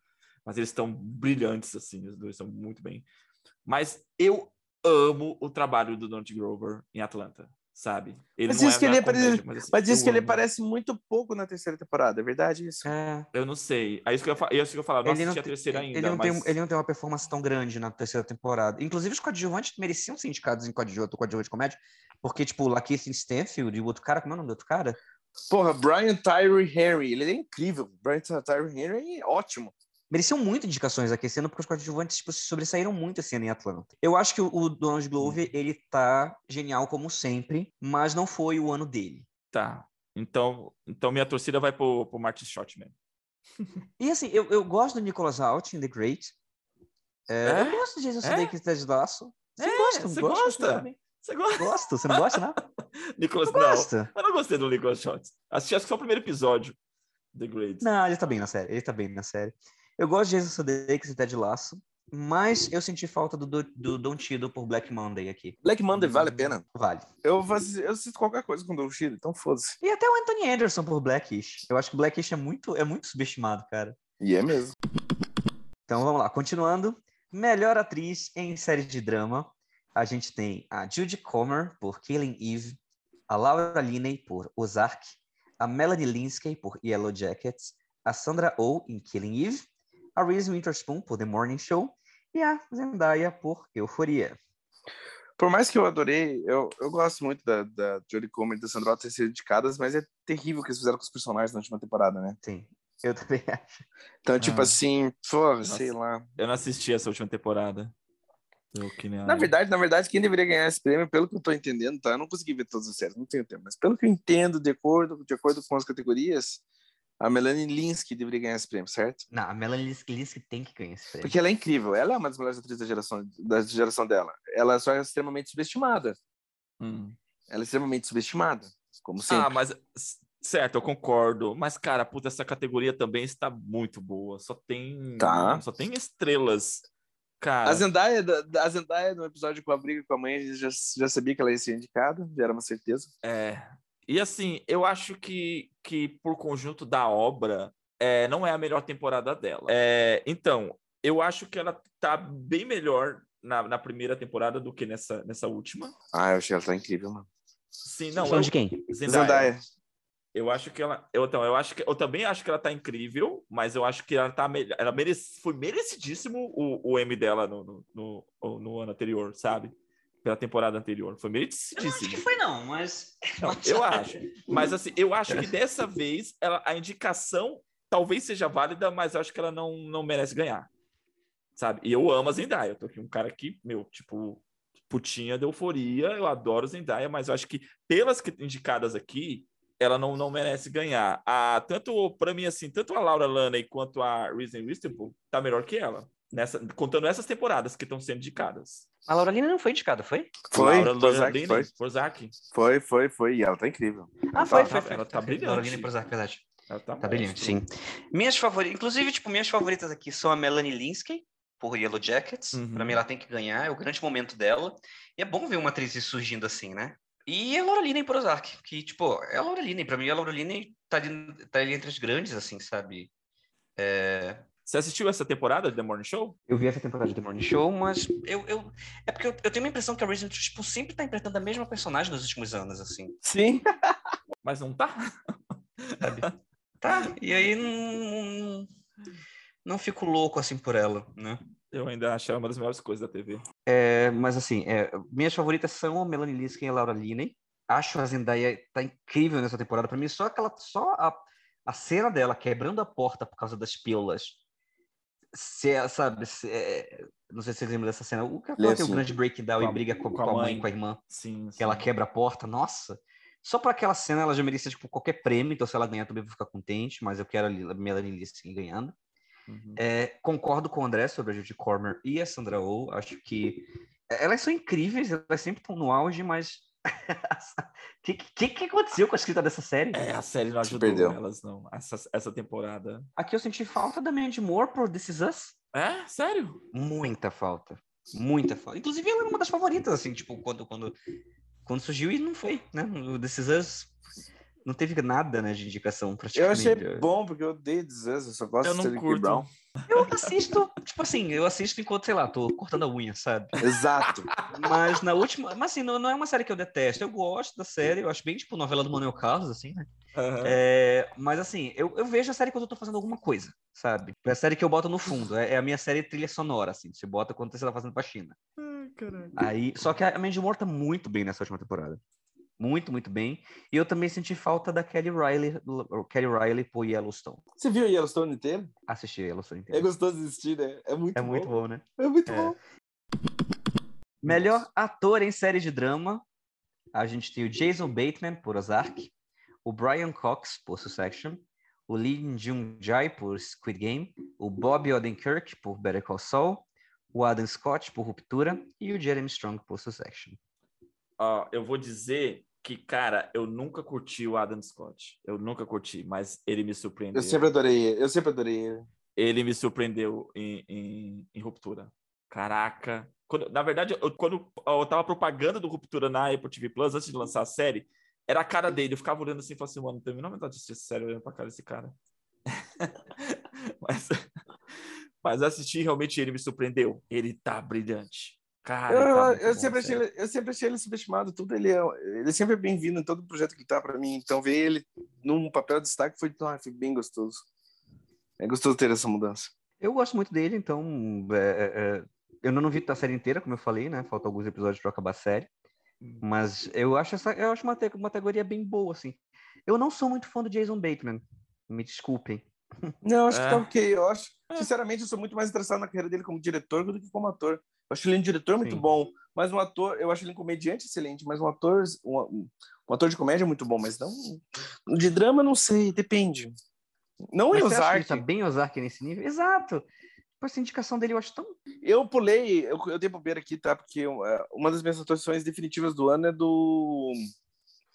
Mas eles estão brilhantes, assim, os dois estão muito bem. Mas eu amo o trabalho do Donald Grover em Atlanta, sabe? Ele mas diz é que ele comédia, mas, assim, mas diz que ele aparece muito pouco na terceira temporada, é verdade isso? É. Eu não sei. É isso que eu, é isso que eu falo, não ele assisti não, a terceira ainda. Ele não, mas... tem, ele não tem uma performance tão grande na terceira temporada. Inclusive, os coadjuvantes mereciam ser indicados em coadjuvante, coadjuvante de comédia, porque, tipo, o Lakeith Stanfield e o outro cara, como é o nome do outro cara? Porra, Brian Tyree Henry, ele é incrível. Brian Tyree Henry é ótimo. Mereciam muito indicações aqui esse ano, porque os coadjuvantes tipo, sobressaíram muito esse ano em Atlanta. Eu acho que o, Donald Glover, ele tá genial como sempre, mas não foi o ano dele. Tá. Então, então minha torcida vai pro, pro Martin Shortman. e assim, eu, eu gosto do Nicholas Out in The Great. É, é? Eu gosto de Jason Sudeikis é? Ted Lasso. Você é, gosta? Você gosta? Você gosta? Gosto, você não gosta, né? Nicholas, não. Gosta. Eu não gostei do Nicholas Shots. Assisti acho que só o primeiro episódio. The Great. Não, ele tá bem na série. Ele tá bem na série. Eu gosto de Jason Sudeikis e Ted Lasso. Mas eu senti falta do, do, do Don Tido por Black Monday aqui. Black Monday vale a pena? Vale. Eu, eu assisto qualquer coisa com o Don Tido, então foda-se. E até o Anthony Anderson por Blackish. Eu acho que Blackish é muito, é muito subestimado, cara. E é mesmo. Então vamos lá, continuando. Melhor atriz em série de drama a gente tem a Judy Comer por Killing Eve, a Laura Linney por Ozark, a Melanie Linsky por Yellow Jackets, a Sandra Oh em Killing Eve, a Reese Witherspoon por The Morning Show e a Zendaya por Euforia. Por mais que eu adorei, eu, eu gosto muito da, da Jodie Comer e da Sandra Oh ter sido indicadas, mas é terrível o que eles fizeram com os personagens na última temporada, né? Sim, eu também acho. Então, tipo ah. assim, pô, sei lá. Eu não assisti essa última temporada. Na verdade, na verdade, quem deveria ganhar esse prêmio, pelo que eu estou entendendo, tá? Eu não consegui ver todas as séries, não tenho tempo, mas pelo que eu entendo, de acordo, de acordo com as categorias, a Melanie Linsky deveria ganhar esse prêmio, certo? Não, a Melanie Linsky tem que ganhar esse prêmio. Porque ela é incrível, ela é uma das melhores atrizes da geração, da geração dela. Ela só é extremamente subestimada. Hum. Ela é extremamente subestimada, como ah, sempre. Ah, mas Certo, eu concordo. Mas, cara, puta, essa categoria também está muito boa. Só tem. Tá. Só tem estrelas. Cara. A Zendaya, a Zendaya no episódio com a briga com a mãe, já, já sabia que ela ia ser indicada, já era uma certeza. É. E assim, eu acho que, que por conjunto da obra, é, não é a melhor temporada dela. É, então, eu acho que ela tá bem melhor na, na primeira temporada do que nessa, nessa última. Ah, eu achei ela tá incrível, mano. Sim, não. Falando de quem? Zendaya. Zendaya. Eu acho que ela. Eu, então, eu acho que eu também acho que ela tá incrível, mas eu acho que ela tá melhor. Ela merece, foi merecidíssimo o, o M dela no, no, no, no ano anterior, sabe? Pela temporada anterior. Foi Eu merecidíssimo. não acho que foi, não, mas. Não, eu acho. Mas assim, eu acho que dessa vez ela, a indicação talvez seja válida, mas eu acho que ela não, não merece ganhar. Sabe? E eu amo a Zendaya. Eu tô aqui um cara que, meu, tipo, putinha de euforia. Eu adoro Zendaya, mas eu acho que pelas indicadas aqui, ela não, não merece ganhar. A, tanto, para mim, assim, tanto a Laura Laney quanto a Reason Winston tá melhor que ela. Nessa, contando essas temporadas que estão sendo indicadas. A Laura Lina não foi indicada, foi? Foi, Laura Prozac, Linney, foi, Prozac. foi, foi, foi, e ela tá incrível. Ah, Ela foi, tá- foi, foi. ela tá brilhante. Laura Lina e Prozac, verdade. Ela tá, Tá brilhante, sim. Minhas favoritas, inclusive, tipo, minhas favoritas aqui são a Melanie Linsky, por Yellow Jackets. Uhum. Pra mim, ela tem que ganhar, é o grande momento dela. E é bom ver uma atriz surgindo assim, né? E a Laura Linney por Ozark, que, tipo, é a Laura Linney. Pra mim, a Laura Linney tá ali, tá ali entre as grandes, assim, sabe? É... Você assistiu essa temporada de The Morning Show? Eu vi essa temporada de The Morning Show, mas Eu, eu, é porque eu, eu tenho a impressão que a Reason, tipo, sempre tá interpretando a mesma personagem nos últimos anos, assim, Sim. Mas não tá? sabe? tá, e aí não, não fico louco, assim, por ela, né? Eu ainda acho ela uma das melhores coisas da TV. É, mas assim, é, minhas favoritas são a Melanie Linsky e a Laura Linney. Acho a Zendaya tá incrível nessa temporada. Para mim, só aquela, só a, a cena dela quebrando a porta por causa das pílulas. Se, é, sabe, se, é, não sei se vocês lembram dessa cena. O que ela tem o sim. grande breakdown Com e a- briga com, com com a mãe, mãe. com a irmã, Sim. que ela quebra a porta. Nossa, só para aquela cena ela já merecia tipo, qualquer prêmio. Então, se ela ganhar, também vou ficar contente. Mas eu quero a Melanie Linsky ganhando. Uhum. É, concordo com o André sobre a Judy Cormer e a Sandra Oh. Acho que elas são incríveis, elas sempre estão no auge, mas o que, que, que aconteceu com a escrita dessa série? É, a série não ajudou perdeu. elas, não. Essa, essa temporada. Aqui eu senti falta da Mandy Moore por This Is Us. É? Sério? Muita falta. Muita falta. Inclusive, ela era uma das favoritas, assim, tipo, quando, quando, quando surgiu e não foi, né? O This Is Us não teve nada, né, de indicação Eu praticamente. achei bom, porque eu odeio Desas, eu só gosto Eu de não Stanley curto. Brown. Eu assisto, tipo assim, eu assisto enquanto, sei lá, tô cortando a unha, sabe? Exato. Mas na última. Mas assim, não, não é uma série que eu detesto. Eu gosto da série, eu acho bem tipo novela do Manuel Carlos, assim, né? Aham. É, mas assim, eu, eu vejo a série quando eu tô fazendo alguma coisa, sabe? É a série que eu boto no fundo, é, é a minha série trilha sonora, assim. Você bota quando você tá fazendo faxina. Ai, caralho. Aí, só que a Mandy Moore tá muito bem nessa última temporada. Muito, muito bem. E eu também senti falta da Kelly Riley, Kelly Riley por Yellowstone. Você viu Yellowstone inteiro? Assisti Yellowstone É inteiro. gostoso de assistir, né? É muito É bom. muito bom, né? É muito É. bom. Melhor ator em série de drama, a gente tem o Jason Bateman por Ozark, o Brian Cox por Succession, o Lee Jung-jae por Squid Game, o Bob Odenkirk por Better Call Saul, o Adam Scott por Ruptura e o Jeremy Strong por Succession. Ó, eu vou dizer que, cara, eu nunca curti o Adam Scott. Eu nunca curti, mas ele me surpreendeu. Eu sempre adorei ele. Eu sempre adorei ele. Ele me surpreendeu em, em, em Ruptura. Caraca. Quando- na verdade, eu, quando eu tava propaganda do Ruptura na Apple TV Plus, antes de lançar a série, era a cara dele. Eu ficava olhando assim e falava assim, mano, não tenho a menor vontade de assistir essa série olhando pra cara desse cara. mas, mas assistir, realmente, ele me surpreendeu. Ele tá brilhante. Cara, Eu, tá eu sempre achei ele, eu sempre achei ele subestimado. Tudo ele é, ele sempre é bem-vindo em todo projeto que tá pra mim. Então ver ele num papel de destaque foi, ah, foi bem gostoso. É gostoso ter essa mudança. Eu gosto muito dele, então é, é, é, eu não vi a série inteira, como eu falei, né? Faltam alguns episódios para acabar a série. Mas eu acho essa, eu acho uma, te- uma categoria bem boa, assim. Eu não sou muito fã do Jason Bateman. Me desculpem. Não, acho que É. tá ok. Eu acho, sinceramente, eu sou muito mais interessado na carreira dele como diretor do que como ator. Eu acho ele um diretor muito Sim. bom, mas um ator, eu acho ele um comediante excelente, mas um ator, um, um ator de comédia é muito bom, mas não de drama não sei, depende. Não em Mas ele Ozark. tá bem Ozark nesse nível? Exato. Tipo, essa indicação dele eu acho tão. Eu pulei, eu, eu dei bobeira aqui, tá? Porque uh, uma das minhas atuações definitivas do ano é do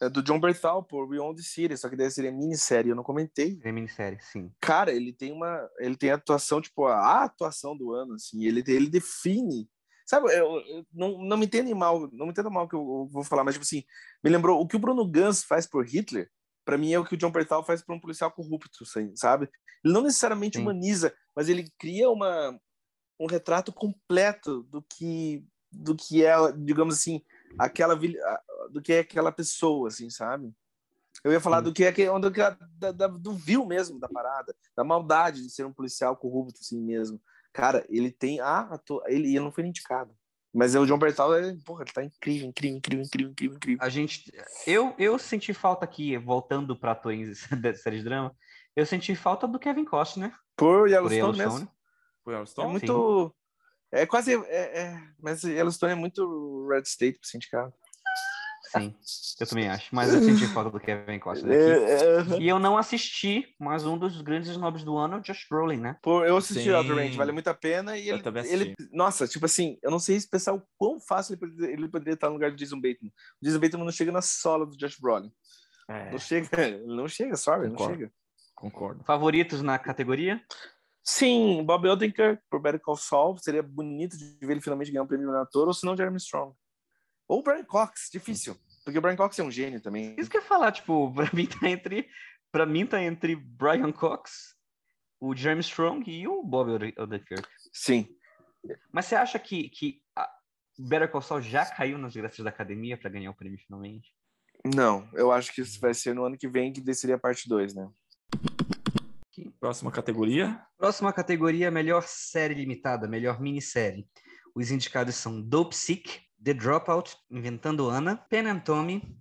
É do John Berthal, por Beyond the City, só que daí seria minissérie, eu não comentei. É minissérie, sim. Cara, ele tem uma. Ele tem atuação, tipo, a atuação do ano, assim. Ele, ele define. Sabe, eu, eu não, não me entendem mal, não me entenda mal que eu, eu, vou falar, mas, tipo assim, me lembrou o que o Bruno Gans faz por Hitler, para mim é o que o John Berthal faz por um policial corrupto, sabe? Ele não necessariamente sim. humaniza, mas ele cria uma, um retrato completo do que, do que é, digamos assim, aquela do que é aquela pessoa, assim, sabe? Eu ia falar Sim. do que é que, do, da, da, do vil mesmo da parada, da maldade de ser um policial corrupto assim mesmo. Cara, ele tem a ele, ele não foi indicado. Mas o John Bertal, ele, porra, ele tá incrível, incrível, incrível, incrível, incrível, incrível. A gente eu eu senti falta aqui voltando para atores da série de drama. Eu senti falta do Kevin Costner. Por Yellowstone, Por Yellowstone. mesmo. Por Yellowstone? É muito Sim. É quase. É, é, mas Yellowstone é muito Red State pro sindicato. Sim, eu também acho. Mas eu senti falta do Kevin Costner aqui. É, é... E eu não assisti, mas um dos grandes nobres do ano é o Josh Brolin, né? Pô, eu assisti Sim. Outer Range, vale muito a pena. E ele, ele, nossa, tipo assim, eu não sei expressar o quão fácil ele poderia, ele poderia estar no lugar do Jason Bateman. O Jason Bateman não chega na sola do Josh Brolin. É. Não chega, não chega, sorry, Concordo. não chega. Concordo. Favoritos na categoria? Sim, Bob Odenkirk por Better Call Saul. Seria bonito de ver ele finalmente ganhar um prêmio no ator, ou se não, Jeremy Strong. Ou Brian Cox, difícil. Porque o Brian Cox é um gênio também. Isso que eu ia falar, tipo, pra mim tá entre. Pra mim tá entre Brian Cox, o Jeremy Strong e o Bob Odenkirk. Sim. Mas você acha que, que Better Call Saul já caiu nas graças da academia para ganhar o prêmio finalmente? Não, eu acho que isso vai ser no ano que vem, que seria a parte 2, né? Próxima categoria. Próxima categoria, melhor série limitada, melhor minissérie. Os indicados são Dope Sick, The Dropout, Inventando Ana, Pen and Tommy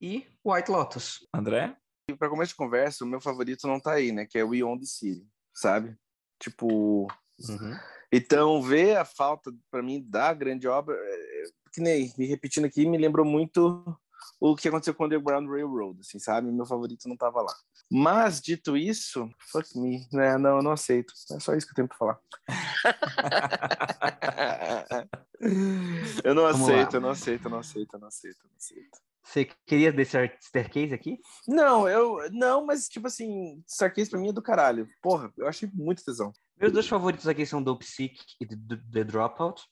e White Lotus. André? Para começo de conversa, o meu favorito não tá aí, né? Que é We Own the City, sabe? Tipo... Uhum. Então, ver a falta, para mim, da grande obra... É, que nem, me repetindo aqui, me lembrou muito o que aconteceu com o Underground Railroad, assim, sabe? Meu favorito não tava lá. Mas, dito isso, fuck me, né? Não, eu não aceito. É só isso que eu tenho pra falar. eu não aceito, eu não aceito, eu não aceito, eu não aceito, eu não aceito. Você queria deixar Staircase aqui? Não, eu. Não, mas tipo assim, Staircase pra mim é do caralho. Porra, eu achei muito tesão. Meus dois favoritos aqui são Dope Sick e The Dropout.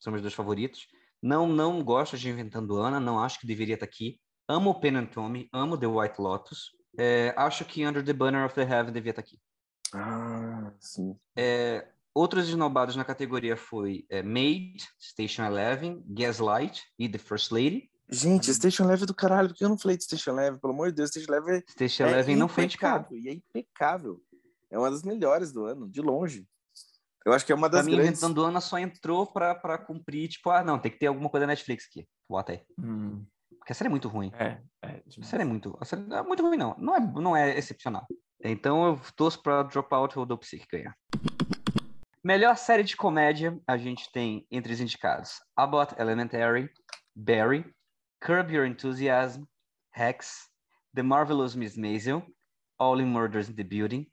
São meus dois favoritos. Não, não gosto de Inventando Ana, não acho que deveria estar aqui. Amo Pen and Tommy, amo The White Lotus. É, acho que Under the Banner of the Heaven devia estar aqui. Ah, sim. É, outros esnobados na categoria foi é, Maid, Station Eleven, Gaslight e The First Lady. Gente, Station Eleven é do caralho, por que eu não falei de Station Eleven? Pelo amor de Deus, Station Eleven é Station é Eleven não foi indicado. E é impecável. É uma das melhores do ano, de longe. Eu acho que é uma das pra mim, grandes... Inventando Ana só entrou pra, pra cumprir, tipo, ah, não, tem que ter alguma coisa da Netflix aqui. Bota aí. Hum. Porque a série é muito ruim. É, é. A série é muito... A série é muito ruim, não. Não é, não é excepcional. Então eu torço pra Dropout ou do Psych ganhar. Melhor série de comédia, a gente tem entre os indicados Abbott Elementary, Barry, Curb Your Enthusiasm, Hex, The Marvelous Miss Maisel, All in Murders in the Building,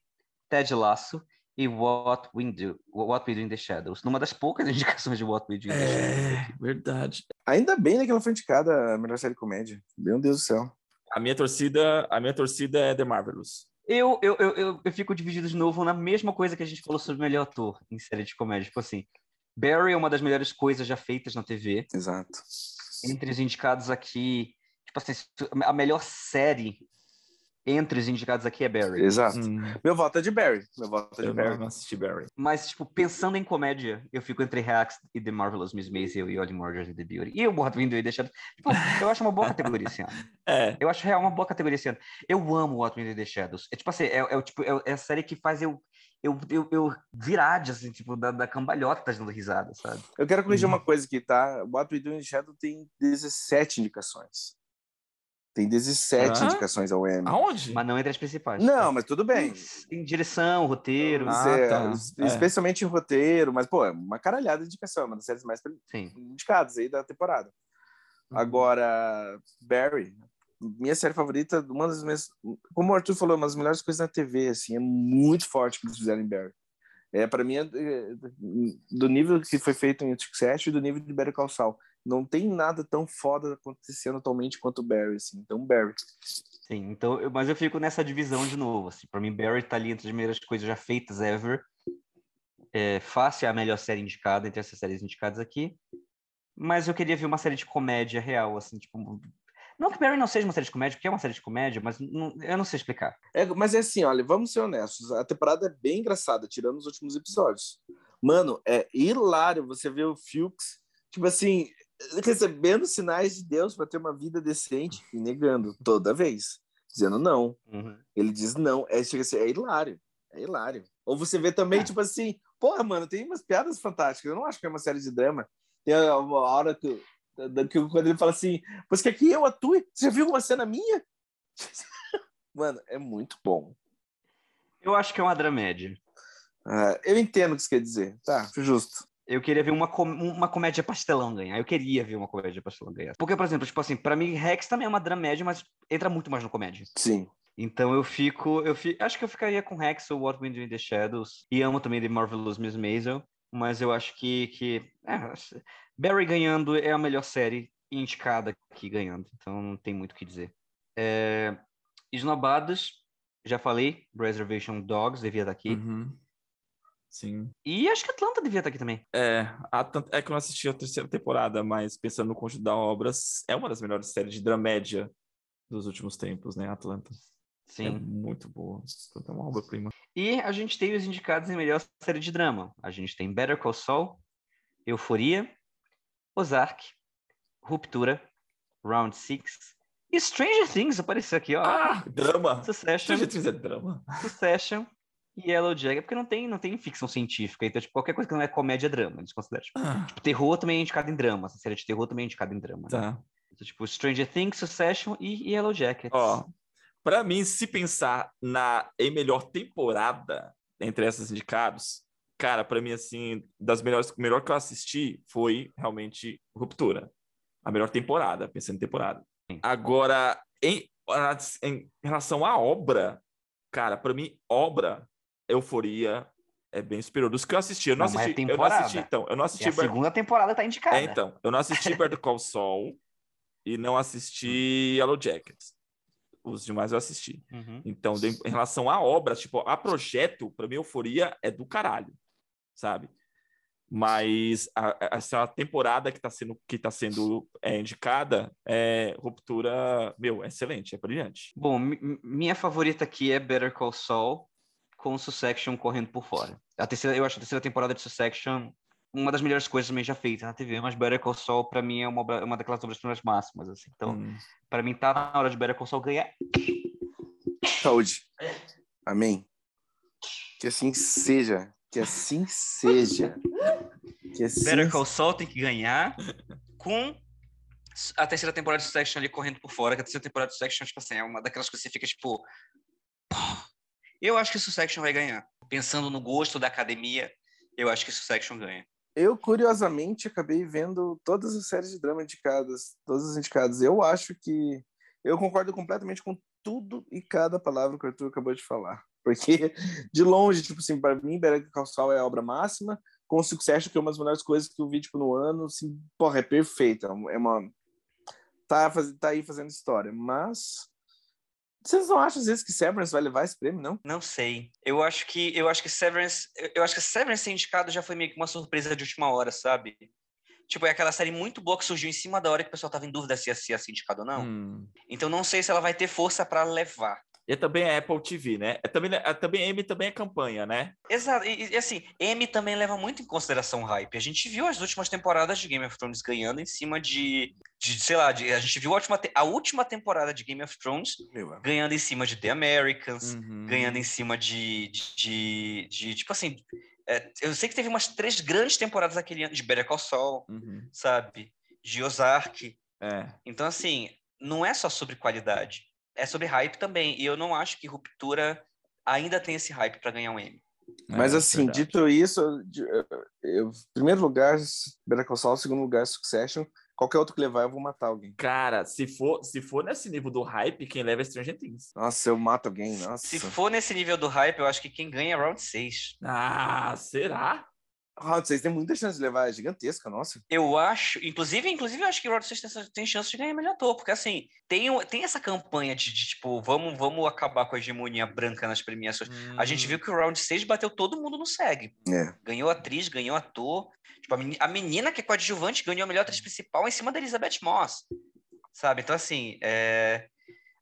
Ted Lasso e What We Do, What We Do in the Shadows, numa das poucas indicações de What We Do in the é, Shadows. verdade. Ainda bem né, que ela foi indicada a melhor série de comédia. Meu Deus do céu. A minha torcida, a minha torcida é The Marvelous. Eu, eu, eu, eu, eu fico dividido de novo na mesma coisa que a gente falou sobre melhor ator em série de comédia. Tipo assim, Barry é uma das melhores coisas já feitas na TV. Exato. Entre os indicados aqui, tipo assim, a melhor série entre os indicados aqui é Barry. Exato. Hum. Meu voto é de Barry. Meu voto é de eu Barry. Não assisti Barry. Mas, tipo, pensando em comédia, eu fico entre Hacks e The Marvelous Miss Maisel e Only Murders in the Beauty. E o What We Do e deixando. Tipo, eu acho uma boa categoria esse ano. É. Eu acho real uma boa categoria esse ano. Eu amo What We Do e The Shadows. É tipo assim, é, é, tipo, é, é a série que faz eu eu, eu, eu virar assim, tipo, da, da cambalhota dando risada, sabe? Eu quero corrigir uhum. uma coisa aqui, tá? What We Do in Shadow tem 17 indicações. Tem 17 ah? indicações ao Emmy. Aonde? Mas não entre as principais. Não, mas tudo bem. Em direção, roteiro. Ah, é, tá. Especialmente é. em roteiro, mas, pô, é uma caralhada de indicação, uma das séries mais Sim. indicadas aí da temporada. Uhum. Agora, Barry, minha série favorita, uma das minhas. Como o Arthur falou, uma das melhores coisas na TV, assim, é muito forte que eles fizeram em Barry. É, para mim, é, do nível que foi feito em Succession e do nível de Better Call Saul não tem nada tão foda acontecendo atualmente quanto o Barry, assim. Então, Barry. Sim, então, eu, mas eu fico nessa divisão de novo, assim. Pra mim, Barry tá ali entre as primeiras coisas já feitas ever. É, fácil é a melhor série indicada entre essas séries indicadas aqui. Mas eu queria ver uma série de comédia real, assim, tipo... Não que Barry não seja uma série de comédia, porque é uma série de comédia, mas não, eu não sei explicar. É, mas é assim, olha, vamos ser honestos. A temporada é bem engraçada, tirando os últimos episódios. Mano, é hilário você ver o Fuchs, tipo assim, recebendo sinais de Deus para ter uma vida decente e negando toda vez, dizendo não. Uhum. Ele diz não, é, é hilário, é hilário. Ou você vê também, é. tipo assim, porra, mano, tem umas piadas fantásticas. Eu não acho que é uma série de drama. Tem uma hora que, que quando ele fala assim, você quer que eu atue? Você já viu uma cena minha? mano, é muito bom. Eu acho que é uma dramédia. Uh, eu entendo o que você quer dizer. Tá, justo. Eu queria ver uma, com uma comédia pastelão ganhar. Eu queria ver uma comédia pastelão ganhar. Porque, por exemplo, tipo assim, pra mim, Rex também é uma dramédia, mas entra muito mais no comédia. Sim. Então eu fico, eu fico, acho que eu ficaria com Rex ou What We Do in the Shadows. E amo também The Marvelous Miss Maisel, mas eu acho que, que é, Barry ganhando é a melhor série indicada aqui ganhando. Então não tem muito o que dizer. É, Esnobados, já falei, Reservation Dogs devia estar aqui. Uhum. Sim. E acho que Atlanta devia estar aqui também. É, é que eu não assisti a terceira temporada, mas pensando no conjunto da obras, é uma das melhores séries de dramédia dos últimos tempos, né? Atlanta. Sim. É muito boa. É uma obra-prima. E a gente tem os indicados em melhor série de drama. A gente tem Better Call Saul, Euforia, Ozark, Ruptura, Round 6 e Stranger Things apareceu aqui, ó. Ah, drama. Succession. Stranger Things é drama. Succession e Yellow Jacket, porque não tem, não tem ficção científica, então tipo, qualquer coisa que não é comédia é drama, eles consideram. Tipo, ah. tipo, terror também é indicado em drama, essa série de terror também é indicada em drama. Né? Tá. Né? Então, tipo, Stranger Things, Succession e Yellow Jackets. Ó, pra mim, se pensar na em melhor temporada entre essas indicados, cara, para mim, assim, das melhores, o melhor que eu assisti foi realmente Ruptura. A melhor temporada, pensando em temporada. Sim. Agora, em, em relação à obra, cara, para mim, obra Euforia é bem superior dos que eu assisti. Eu não, não assisti, eu não assisti, então. Eu não assisti. a Ber... segunda temporada tá indicada. É, então. Eu não assisti Better Call Saul e não assisti Yellow Jackets. Os demais eu assisti. Uhum. Então, de, em relação à obra, tipo, a projeto, para mim, Euforia é do caralho, sabe? Mas a, essa temporada que está sendo, que tá sendo é, indicada é Ruptura, meu, é excelente, é brilhante. Bom, minha favorita aqui é Better Call Saul com Succession correndo por fora. A terceira, eu acho a terceira temporada de Succession uma das melhores coisas também já feitas na TV, mas Better Call Saul para mim é uma, uma daquelas obras máximas, assim. Então, hum. para mim tá na hora de Better Call Saul ganhar. Saúde. Amém. Que assim seja, que assim seja. Que assim... Better Call Saul tem que ganhar com a terceira temporada de Succession ali correndo por fora, que a terceira temporada de Succession, tipo assim, é uma daquelas coisas que você fica, tipo... Eu acho que Succession vai ganhar. Pensando no gosto da academia, eu acho que Succession ganha. Eu, curiosamente, acabei vendo todas as séries de drama indicadas, todas as indicadas. Eu acho que. Eu concordo completamente com tudo e cada palavra que o Arthur acabou de falar. Porque, de longe, tipo assim, para mim, Better Call Saul é a obra máxima. Com Succession, que é uma das melhores coisas que eu vi, tipo, no ano, assim, porra, é perfeita. É uma... Tá, tá aí fazendo história. Mas vocês não acham às vezes que Severance vai levar esse prêmio, não? Não sei. Eu acho que eu acho que Severance, eu acho que Severance ser indicado já foi meio que uma surpresa de última hora, sabe? Tipo, é aquela série muito boa que surgiu em cima da hora que o pessoal tava em dúvida se ia ser indicado ou não. Hum. Então não sei se ela vai ter força para levar. E também é Apple TV, né? É também, é, também M também é campanha, né? Exato. E, e, assim, M também leva muito em consideração o hype. A gente viu as últimas temporadas de Game of Thrones ganhando em cima de, de sei lá, de, a gente viu a última, a última temporada de Game of Thrones Meu, ganhando em cima de The Americans, uhum. ganhando em cima de, de, de, de tipo assim, é, eu sei que teve umas três grandes temporadas aquele ano de Better Call Saul, uhum. sabe? De Ozark. É. Então, assim, não é só sobre qualidade é sobre hype também. E eu não acho que Ruptura ainda tem esse hype para ganhar um M. Mas é, assim, verdade. dito isso, eu, primeiro lugar, Better Call Saul, segundo lugar, Succession. Qualquer outro que levar, eu vou matar alguém. Cara, se for, se for nesse nível do hype, quem leva é Stranger Things. Nossa, eu mato alguém, nossa. Se for nesse nível do hype, eu acho que quem ganha é Round 6. Ah, será? Round 6 tem muita chance de levar, é gigantesca, nossa. Eu acho, inclusive, inclusive eu acho que o Round 6 tem, tem chance de ganhar melhor ator, porque assim, tem, tem essa campanha de, de, tipo, vamos, vamos acabar com a hegemonia branca nas premiações. Hum. A gente viu que o Round 6 bateu todo mundo no SEG. É. Ganhou atriz, ganhou ator. Tipo, a menina que é coadjuvante ganhou a melhor atriz principal em cima da Elizabeth Moss. Sabe? Então, assim, é...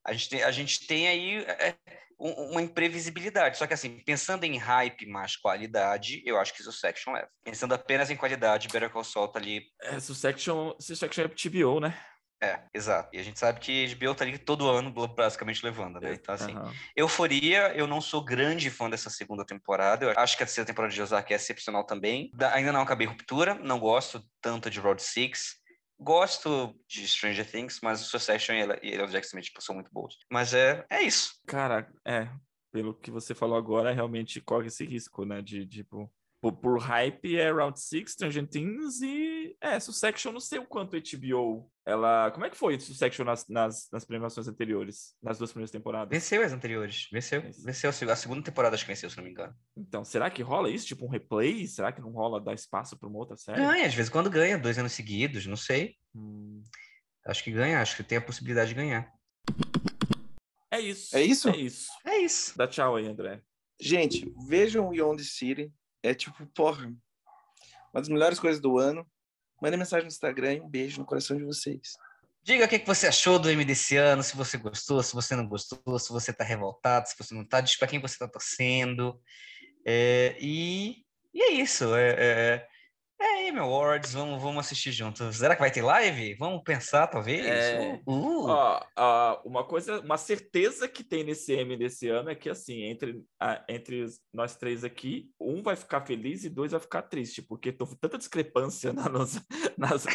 a, gente tem, a gente tem aí. É uma imprevisibilidade. Só que assim, pensando em hype mais qualidade, eu acho que Succession leva. Pensando apenas em qualidade, Better Call Saul tá ali... É, Succession, Succession é TBO, né? É, exato. E a gente sabe que HBO tá ali todo ano basicamente levando, né? Então, assim, uhum. Euforia, eu não sou grande fã dessa segunda temporada. Eu acho que a terceira temporada de Ozark é excepcional também. Ainda não acabei Ruptura, não gosto tanto de Road Six. Gosto de Stranger Things, mas o Succession e Elliot Jackson também tipo, são muito bons. Mas é, é isso. Cara, é. Pelo que você falou agora, realmente corre esse risco, né? De, tipo, por, por hype é Round 6, Stranger Things e. É, Succession, não sei o quanto HBO. Ela. Como é que foi Succession nas, nas, nas premiações anteriores? Nas duas primeiras temporadas? Venceu as anteriores. Venceu. Venceu a segunda temporada, acho que venceu, se não me engano. Então, será que rola isso? Tipo um replay? Será que não rola dar espaço para uma outra série? Ganha, às vezes quando ganha, dois anos seguidos, não sei. Hum. Acho que ganha, acho que tem a possibilidade de ganhar. É isso. É isso? É isso. É isso. Dá tchau aí, André. Gente, vejam Beyond City é tipo, porra, uma das melhores coisas do ano. Mande mensagem no Instagram e um beijo no coração de vocês. Diga o que, você achou do M desse ano, se você gostou, se você não gostou, se você tá revoltado, se você não tá, diz para quem você tá torcendo. É, e, e é isso. É, é, é Emmy Awards, vamos, vamos assistir juntos. Será que vai ter live? Vamos pensar, talvez? É... Uh. Ó, ó, uma coisa, uma certeza que tem nesse M desse ano é que, assim, entre, a, entre nós três aqui, um vai ficar feliz e dois vai ficar triste, porque tô tanta discrepância na nossa, nas,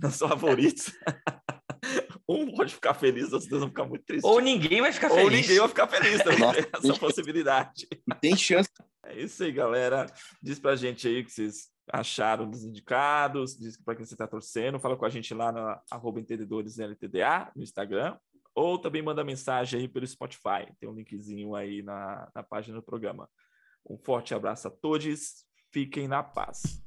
nos favoritos. um pode ficar feliz, os dois vão ficar muito tristes. Ou ninguém vai ficar feliz. Ou ninguém vai ficar feliz, também tem essa possibilidade. Tem chance. É isso aí, galera. Diz pra gente aí que vocês acharam dos indicados, diz para quem você está torcendo, fala com a gente lá na arroba LTDA, no Instagram, ou também manda mensagem aí pelo Spotify, tem um linkzinho aí na, na página do programa. Um forte abraço a todos, fiquem na paz.